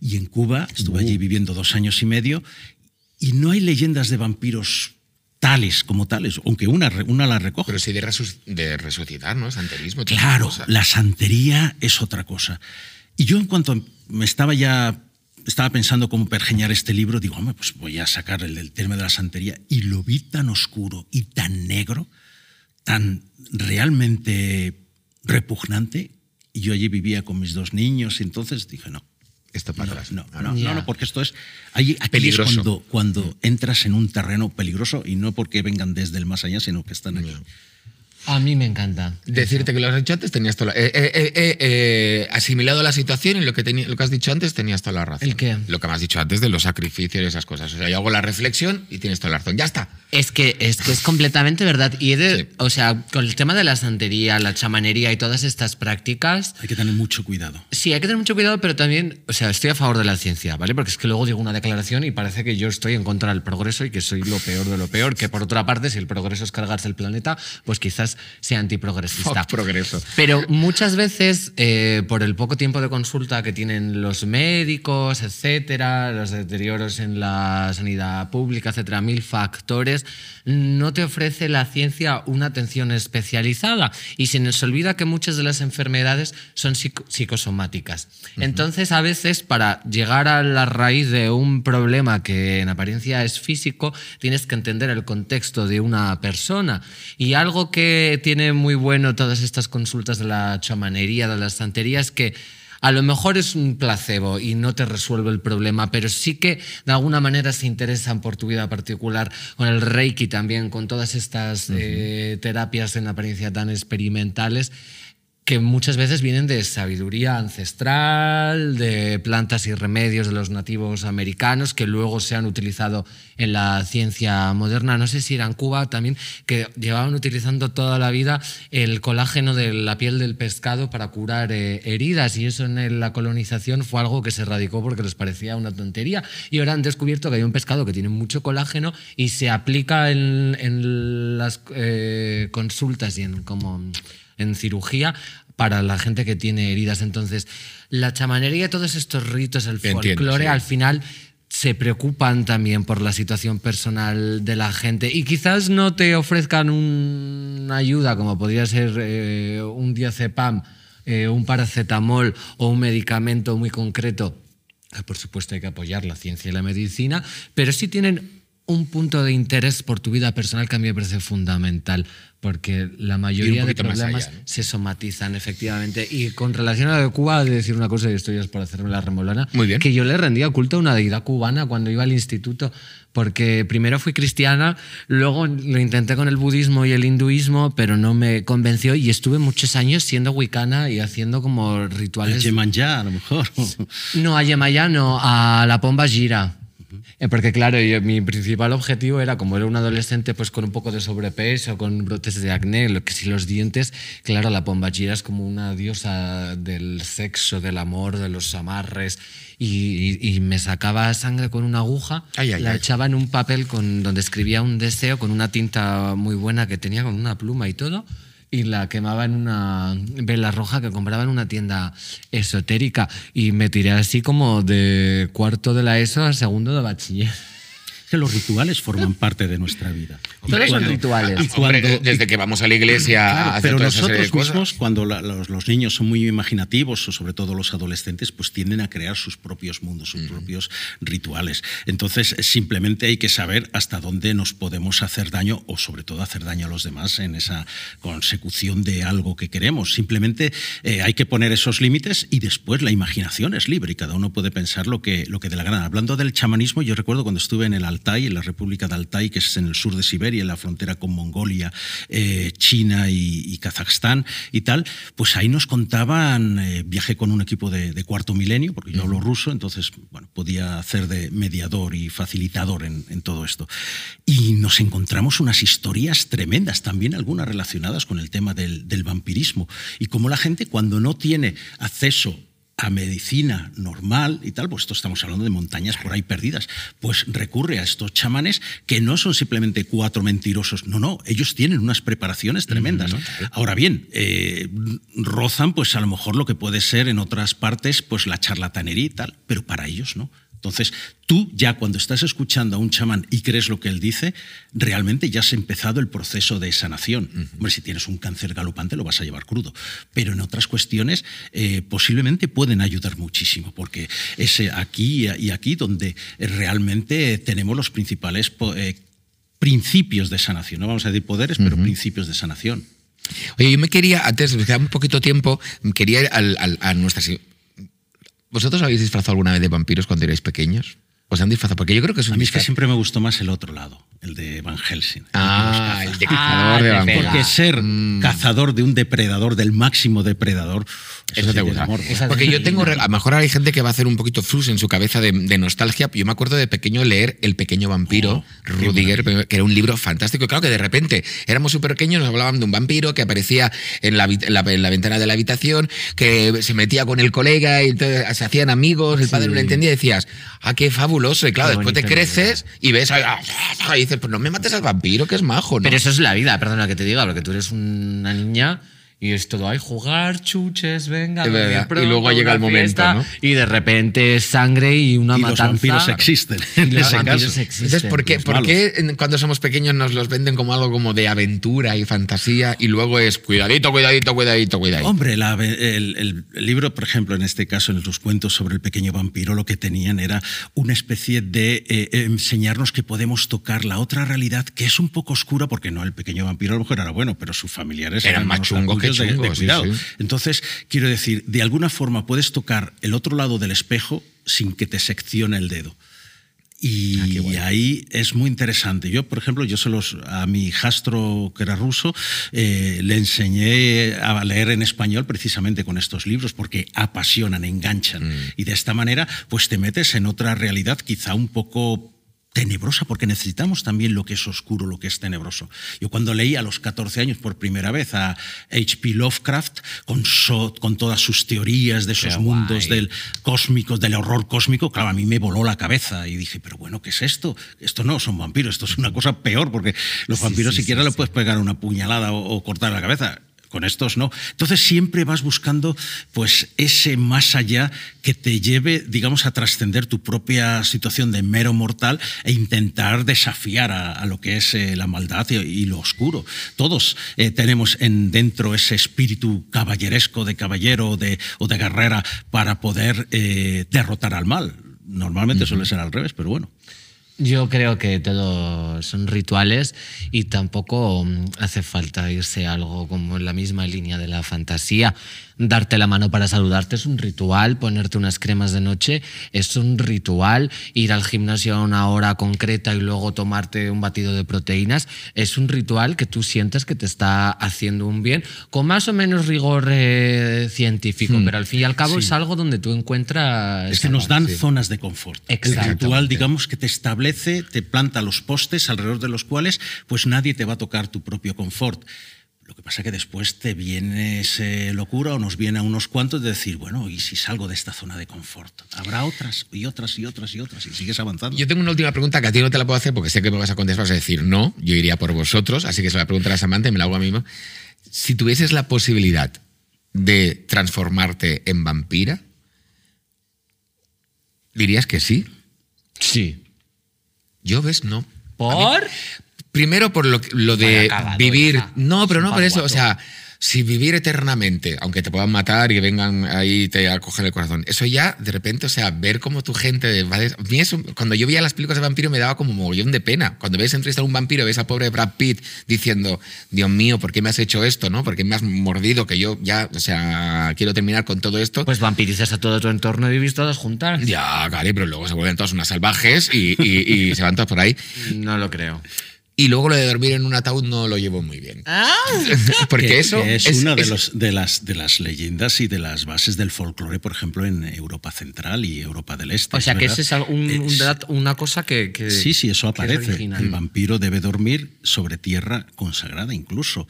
Y en Cuba estuve allí uh. viviendo dos años y medio y no hay leyendas de vampiros tales como tales, aunque una, una la recoge. Pero sí de, de resucitar, ¿no? Santerismo. Claro, la santería es otra cosa. Y yo en cuanto me estaba ya estaba pensando cómo pergeñar este libro, digo, hombre, pues voy a sacar el del término de la santería y lo vi tan oscuro y tan negro, tan realmente repugnante. Y yo allí vivía con mis dos niños y entonces dije, no. Esto para atrás. No, no, no, porque esto es. Ahí, aquí es cuando, cuando entras en un terreno peligroso y no porque vengan desde el más allá, sino que están aquí. A mí me encanta. Decirte que lo has dicho antes tenías toda la, eh, eh, eh, asimilado la situación y lo que, lo que has dicho antes tenías toda la razón. ¿El qué? Lo que me has dicho antes de los sacrificios y esas cosas. O sea, yo hago la reflexión y tienes toda la razón. Ya está. Es que es, que es completamente verdad. Y o sea, con el tema de la santería, la chamanería y todas estas prácticas. Hay que tener mucho cuidado. Sí, hay que tener mucho cuidado, pero también, o sea, estoy a favor de la ciencia, ¿vale? Porque es que luego digo una declaración y parece que yo estoy en contra del progreso y que soy lo peor de lo peor. Que por otra parte, si el progreso es cargarse el planeta, pues quizás sea antiprogreso progresista. progreso. Pero muchas veces, eh, por el poco tiempo de consulta que tienen los médicos, etcétera, los deterioros en la sanidad pública, etcétera, mil factores, no te ofrece la ciencia una atención especializada. Y se nos olvida que muchas de las enfermedades son psicosomáticas. Entonces, a veces, para llegar a la raíz de un problema que en apariencia es físico, tienes que entender el contexto de una persona. Y algo que tiene muy bueno todas estas consultas de la chamanería, de las santerías, que a lo mejor es un placebo y no te resuelve el problema, pero sí que de alguna manera se interesan por tu vida particular, con el Reiki también, con todas estas eh, terapias en apariencia tan experimentales que muchas veces vienen de sabiduría ancestral, de plantas y remedios de los nativos americanos que luego se han utilizado en la ciencia moderna. No sé si era en Cuba también, que llevaban utilizando toda la vida el colágeno de la piel del pescado para curar eh, heridas y eso en la colonización fue algo que se radicó porque les parecía una tontería y ahora han descubierto que hay un pescado que tiene mucho colágeno y se aplica en, las eh, consultas y en como en cirugía para la gente que tiene heridas. Entonces, la chamanería, todos estos ritos, el folclore, al final se preocupan también por la situación personal de la gente y quizás no te ofrezcan una ayuda como podría ser eh, un diazepam, eh, un paracetamol o un medicamento muy concreto. Por supuesto hay que apoyar la ciencia y la medicina, pero sí tienen un punto de interés por tu vida personal que a mí me parece fundamental, porque la mayoría de problemas allá, ¿no? se somatizan efectivamente. Y con relación a lo de Cuba, de decir una cosa, y esto ya es por hacerme la remolona, Muy bien. que yo le rendía culto a una deidad cubana cuando iba al instituto, porque primero fui cristiana, luego lo intenté con el budismo y el hinduismo, pero no me convenció y estuve muchos años siendo wicana y haciendo como rituales... Yemanjá, a lo mejor. No, a Yemayá no, a la Pomba Gira. Eh, Porque claro, yo- mi principal objetivo era, como era un adolescente pues con un poco de sobrepeso, con brotes de acné, lo que si los dientes, claro, la Pomba Gira es como una diosa del sexo, del amor, de los amarres, y, y- y me sacaba sangre con una aguja, Ay, ay, la ay. echaba en un papel con, donde escribía un deseo con una tinta muy buena que tenía, con una pluma y todo, y la quemaba en una vela roja que compraba en una tienda esotérica y me tiré así como de cuarto de la ESO a segundo de bachiller. Que los rituales forman parte de nuestra vida. Todos son rituales. y Hombre, cuando- desde que vamos a la iglesia Claro, a hacer pero toda esa serie de nosotros cosas. mismos, cuando la- los, los niños son muy imaginativos, o sobre todo los adolescentes, pues tienden a crear sus propios mundos, sus propios rituales. Entonces, simplemente hay que saber hasta dónde nos podemos hacer daño, o sobre todo hacer daño a los demás en esa consecución de algo que queremos. Simplemente eh, hay que poner esos límites y después la imaginación es libre y cada uno puede pensar lo que, lo que dé la gana. Hablando del chamanismo, yo recuerdo cuando estuve en el Altai, en la República de Altai, que es en el sur de Siberia, en la frontera con Mongolia, eh, China y, y Kazajstán y tal, pues ahí nos contaban, eh, viajé con un equipo de, de cuarto milenio, porque yo hablo ruso, entonces bueno, podía hacer de mediador y facilitador en, en todo esto. Y nos encontramos unas historias tremendas, también algunas relacionadas con el tema del, del vampirismo, y cómo la gente cuando no tiene acceso a medicina normal y tal, pues esto estamos hablando de montañas por ahí perdidas, pues recurre a estos chamanes que no son simplemente cuatro mentirosos, no, no, ellos tienen unas preparaciones tremendas. Ahora bien, eh, rozan pues a lo mejor lo que puede ser en otras partes pues la charlatanería y tal, pero para ellos no. Entonces, tú ya cuando estás escuchando a un chamán y crees lo que él dice, realmente ya has empezado el proceso de sanación. Hombre, si tienes un cáncer galopante lo vas a llevar crudo, pero en otras cuestiones eh, posiblemente pueden ayudar muchísimo, porque es eh, aquí y aquí donde realmente tenemos los principales eh, principios de sanación. No vamos a decir poderes, pero principios de sanación. Oye, yo me quería, antes, me queda un poquito tiempo, quería ir al- al- a nuestras. ¿Vosotros habéis disfrazado alguna vez de vampiros cuando erais pequeños? ¿Os han disfrazado? Porque yo creo que es un A mí es que siempre me gustó más el otro lado, el de Van Helsing. Ah, el de caza. cazador Ah, de vampiros. Porque ser Mm. cazador de un depredador, del máximo depredador, Eso sí te gusta. Esa- Porque yo tengo, a lo mejor hay gente que va a hacer un poquito flus en su cabeza de, de nostalgia. Yo me acuerdo de pequeño leer El pequeño vampiro, Oh, Rudiger, que era un libro fantástico. Y Claro que de repente éramos súper pequeños, nos hablaban de un vampiro que aparecía en la, en la- en la ventana de la habitación, que se metía con el colega y entonces se hacían amigos, el padre no le entendía y decías, ah, qué fabuloso. Y claro, Qué después te creces y ves, ah, ah, y dices, pues no me mates al vampiro, que es majo, ¿no? Pero eso es la vida, perdona que te diga, porque tú eres una niña y es todo, ay, jugar, chuches, venga. Y luego llega el momento, fiesta, ¿no? Y de repente es sangre y una y los matanza. vampiros existen. Y En los ese vampiros caso. existen. Entonces, ¿por qué, los por qué cuando somos pequeños nos los venden como algo como de aventura y fantasía y luego es cuidadito, cuidadito, cuidadito, cuidadito? Hombre, la- el, el- libro, por ejemplo, en este caso, en los cuentos sobre el pequeño vampiro, lo que tenían era una especie de eh, enseñarnos que podemos tocar la otra realidad, que es un poco oscura, porque no, el pequeño vampiro a lo mejor era bueno, pero sus familiares Eran más unos chungos que de- de chungos, sí, cuidado. sí. Entonces, quiero decir, de alguna forma puedes tocar el otro lado del espejo sin que te seccione el dedo. Y Ah, ahí es muy interesante. Yo, por ejemplo, yo se los, a mi hijastro, que era ruso, eh, le enseñé a leer en español precisamente con estos libros, porque apasionan, enganchan. Mm. Y de esta manera, pues te metes en otra realidad quizá un poco tenebrosa, porque necesitamos también lo que es oscuro, lo que es tenebroso. Yo cuando leí a los 14 años por primera vez a H.P. Lovecraft, con, so- con todas sus teorías de esos Qué mundos guay. del cósmico, del horror cósmico, claro, a mí me voló la cabeza y dije, pero bueno, ¿qué es esto? Esto no son vampiros, esto es una cosa peor, porque los vampiros sí, siquiera sí, le puedes pegar una puñalada o, o cortar la cabeza. Con estos no. Entonces siempre vas buscando pues ese más allá que te lleve, digamos, a trascender tu propia situación de mero mortal e intentar desafiar a, a lo que es eh, la maldad y, y lo oscuro. Todos eh, tenemos en dentro ese espíritu caballeresco de caballero o de, o de guerrera para poder eh, derrotar al mal. Normalmente suele ser al revés, pero bueno. Yo creo que todo son rituales y tampoco mm, hace falta irse a algo como en la misma línea de la fantasía. Darte la mano para saludarte es un ritual, ponerte unas cremas de noche es un ritual, ir al gimnasio a una hora concreta y luego tomarte un batido de proteínas es un ritual que tú sientes que te está haciendo un bien, con más o menos rigor eh, científico, Hmm. pero al fin y al cabo Sí. es algo donde tú encuentras... Es que nos dan zonas de confort. El ritual, digamos, que te establece, te planta los postes alrededor de los cuales pues nadie te va a tocar tu propio confort. Lo que pasa que después te viene ese locura o nos viene a unos cuantos de decir, bueno, ¿y si salgo de esta zona de confort? Habrá otras y otras y otras y otras y sigues avanzando. Yo tengo una última pregunta que a ti no te la puedo hacer porque sé que me vas a contestar, vas a decir no, yo iría por vosotros, así que se la preguntaré a Samantha y me la hago a mí mismo. Si tuvieses la posibilidad de transformarte en vampira, ¿dirías que sí? Sí. Yo ves, no. ¿Por? Primero por lo, que- lo de vivir. No, pero no por eso. O sea, si vivir eternamente, aunque te puedan matar y vengan ahí y te acogen el corazón, eso ya de repente, o sea, ver cómo tu gente. va des- a mí eso- cuando yo veía las películas de vampiro me daba como mogollón de pena. Cuando ves entrevistar a un vampiro, ves a pobre Brad Pitt diciendo, Dios mío, ¿por qué me has hecho esto? ¿no? ¿Por qué me has mordido? Que yo ya, o sea, quiero terminar con todo esto. Pues vampirizas a todo tu entorno y vivís todas juntas. ya, Cari, pero luego se vuelven todas unas salvajes y, y- y se van todas por ahí. No lo creo. Y luego lo de dormir en un ataúd no lo llevo muy bien. Ah. Porque que, eso que es, una de, es- los, de, las, de las leyendas y de las bases del folclore, por ejemplo, en Europa Central y Europa del Este. O sea, que ese es algo- un- un Es- dat- una cosa que, que- Sí, sí, eso aparece. El vampiro debe dormir sobre tierra consagrada incluso.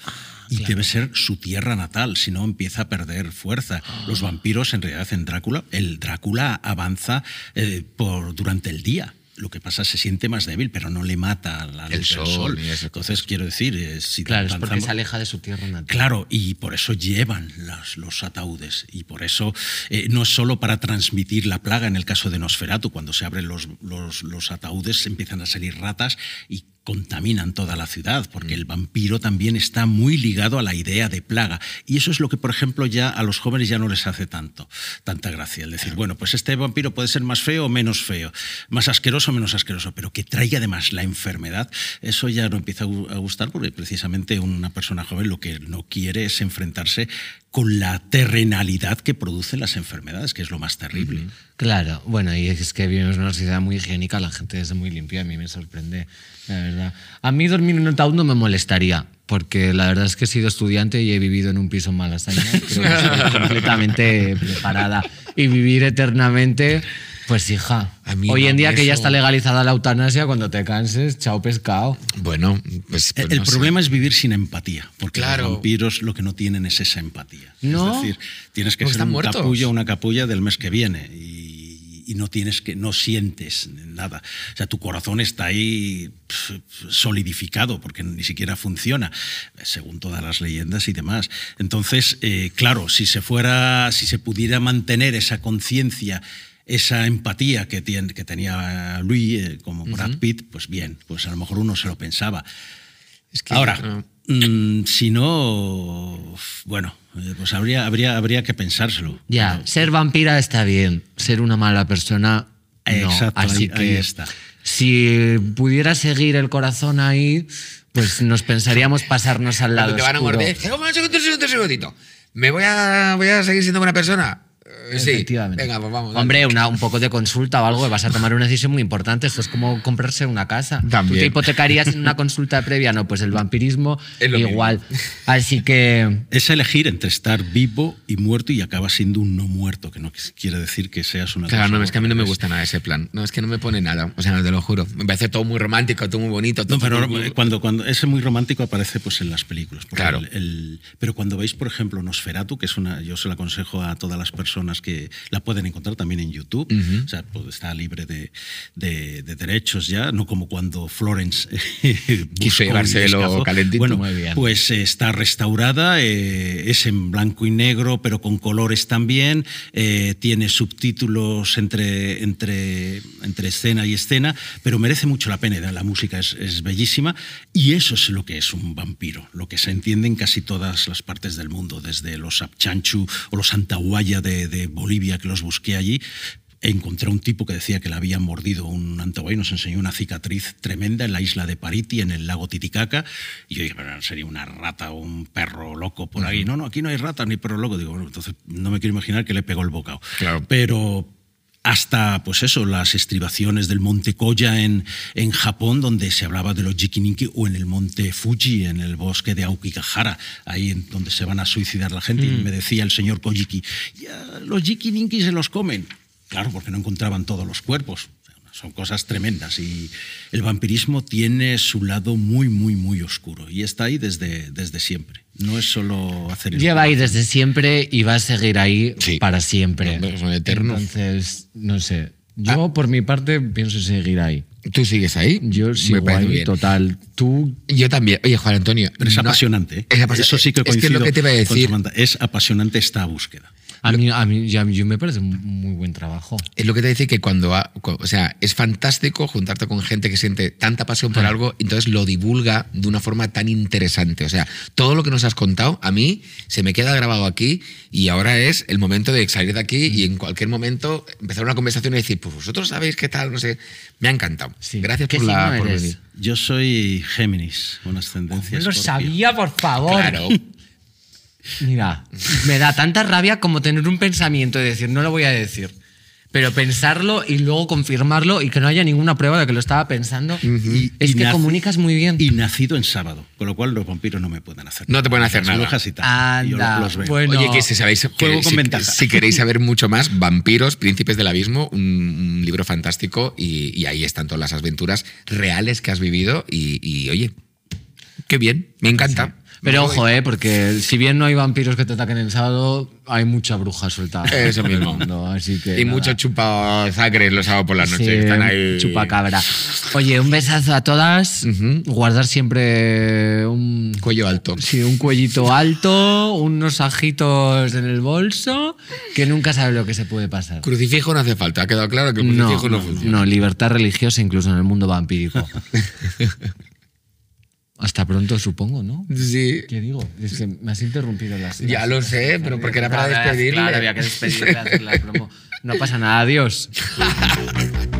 Y debe ser su tierra natal, si no empieza a perder fuerza. Los vampiros, en realidad, en Drácula, el Drácula avanza eh, por, durante el día. Lo que pasa se siente más débil, pero no le mata la El luz del sol Entonces, quiero decir, eh, si Claro, es porque se aleja de su tierra natal. Claro, y por eso llevan las- los ataúdes. Y por eso eh, no es solo para transmitir la plaga en el caso de Nosferatu, cuando se abren los, los- los ataúdes empiezan a salir ratas y contaminan toda la ciudad, porque el vampiro también está muy ligado a la idea de plaga. Y eso es lo que, por ejemplo, ya a los jóvenes ya no les hace tanto, tanta gracia. El decir, bueno, pues este vampiro puede ser más feo o menos feo, más asqueroso o menos asqueroso, pero que traiga además la enfermedad, eso ya no empieza a gustar porque precisamente una persona joven lo que no quiere es enfrentarse con la terrenalidad que producen las enfermedades, que es lo más terrible. Claro, bueno, y es que vivimos en una sociedad muy higiénica, la gente es muy limpia, a mí me sorprende, la verdad. A mí dormir en un ataúd no me molestaría, porque la verdad es que he sido estudiante y he vivido en un piso en Malasaña, creo que estoy completamente preparada. Y vivir eternamente, pues hija, A mí hoy no, en día que ya está legalizada la eutanasia, cuando te canses, chao pescado. Bueno, pues. pues el no sé. problema es vivir sin empatía, porque Claro. los vampiros lo que no tienen es esa empatía. No. Es decir, tienes que ser un muertos. capullo o una capulla del mes que viene y, y no tienes que, no sientes nada. O sea, tu corazón está ahí solidificado porque ni siquiera funciona, según todas las leyendas y demás. Entonces, eh, claro, si se fuera, si se pudiera mantener esa conciencia esa empatía que, tiene, que tenía Luis eh, como Brad Pitt, pues bien, pues a lo mejor uno se lo pensaba. Es que, Ahora. Mm, si no, bueno, eh, pues habría, habría, habría que pensárselo. Ya, ser vampira está bien, ser una mala persona no. Exacto, Así ahí- que ahí está. si pudiera seguir el corazón ahí, pues nos pensaríamos pasarnos al lado te van a morder. "Eh, Un segundo, un segundo, un segundito. ¿Me voy a, voy a seguir siendo buena persona? Eh, Sí. Efectivamente. Venga, pues vamos. Hombre, una, un poco de consulta o algo, vas a tomar una decisión muy importante. Esto es como comprarse una casa. ¿Tú También. te hipotecarías en una consulta previa? No, pues el vampirismo Es lo igual. Así que Es elegir entre estar vivo y muerto y acabas siendo un no muerto, que no quiere decir que seas una Claro, no, es que a mí no me gusta nada ese plan. No, es que no me pone nada. O sea, no te lo juro. Me parece todo muy romántico, todo muy bonito. Todo No, pero muy- cuando, cuando ese muy romántico aparece pues en las películas. Claro. el- el- pero cuando veis, por ejemplo, Nosferatu, que es una, yo se la aconsejo a todas las personas que la pueden encontrar también en YouTube, o sea, pues, está libre de, de- de derechos ya, no como cuando Florence buscó y llevárselo calentito. Bueno, Muy bien. pues eh, está restaurada, eh, es en blanco y negro, pero con colores también, eh, tiene subtítulos entre, entre, entre escena y escena, pero merece mucho la pena, la música es, es bellísima y eso es lo que es un vampiro, lo que se entiende en casi todas las partes del mundo, desde los Apchanchu o los Antahuaya de, de Bolivia, que los busqué allí, encontré un tipo que decía que le había mordido un anteguay, nos enseñó una cicatriz tremenda en la isla de Pariti, en el lago Titicaca, y yo dije, pero sería una rata o un perro loco por ahí. No, no, aquí no hay rata ni perro loco. Digo, bueno, entonces no me quiero imaginar que le pegó el bocado. Claro. Pero hasta pues eso, las estribaciones del monte Koya en, en Japón, donde se hablaba de los Jikininki, o en el monte Fuji, en el bosque de Aokigahara, ahí en donde se van a suicidar la gente. Y me decía el señor Kojiki, ya, los Jikininki se los comen. Claro, porque no encontraban todos los cuerpos. Son cosas tremendas y el vampirismo tiene su lado muy, muy, muy oscuro y está ahí desde, desde siempre. No es solo hacer el Lleva ahí desde siempre y va a seguir ahí Sí. para siempre. Hombre, son eternos. Entonces, no sé. Yo, por mi parte, pienso seguir ahí. ¿Tú sigues ahí? Yo sigo ahí, bien. total. Tú Yo también. Oye, Juan Antonio. Pero es no- apasionante. ¿eh? es apasio- Eso sí que es que es coincido lo que te iba a decir. Es apasionante esta búsqueda. A mí, a mí, ya- yo me parece un muy buen trabajo. Es lo que te decía que cuando, ha- o sea, es fantástico juntarte con gente que siente tanta pasión por Ah. algo, entonces lo divulga de una forma tan interesante. O sea, todo lo que nos has contado a mí se me queda grabado aquí y ahora es el momento de salir de aquí y en cualquier momento empezar una conversación y decir, pues vosotros sabéis qué tal, no sé. Me ha encantado. Sí. Gracias ¿Qué por, la, por venir. Yo soy Géminis, con ascendencia. lo sabía, por favor. Claro. Mira, me da tanta rabia como tener un pensamiento y decir, no lo voy a decir. Pero pensarlo y luego confirmarlo y que no haya ninguna prueba de que lo estaba pensando. Y- es y que nace- comunicas muy bien. Y nacido en sábado, con lo cual los vampiros no me pueden hacer No te pueden hacer Las nada. brujas y tal. Yo Anda, los veo. bueno. Oye, que si sabéis, Juego que con si, ventaja. si queréis saber mucho más, Vampiros, Príncipes del Abismo, un, un libro fantástico y, y ahí están todas las aventuras reales que has vivido y, y, oye, qué bien, me encanta. Pero ojo, eh, porque si bien no hay vampiros que te ataquen el sábado, hay mucha bruja suelta. Eso mismo. mundo, así que Y nada. mucho chupazacres los sábados por la noche. Sí, están ahí. Chupacabra. Oye, un besazo a todas. Ujú. Guardar siempre un, Cuello alto. sí, un cuellito alto, unos ajitos en el bolso, que nunca sabe lo que se puede pasar. Crucifijo no hace falta, ha quedado claro que el No, crucifijo no, no, funciona. no, libertad religiosa incluso en el mundo vampírico. Hasta pronto, supongo, ¿no? Sí. ¿Qué digo? Es que me has interrumpido las. Ya las- lo sé, pero porque era para Claro, despedirle. Claro, había que despedirle, hacer la promo. No pasa nada, adiós.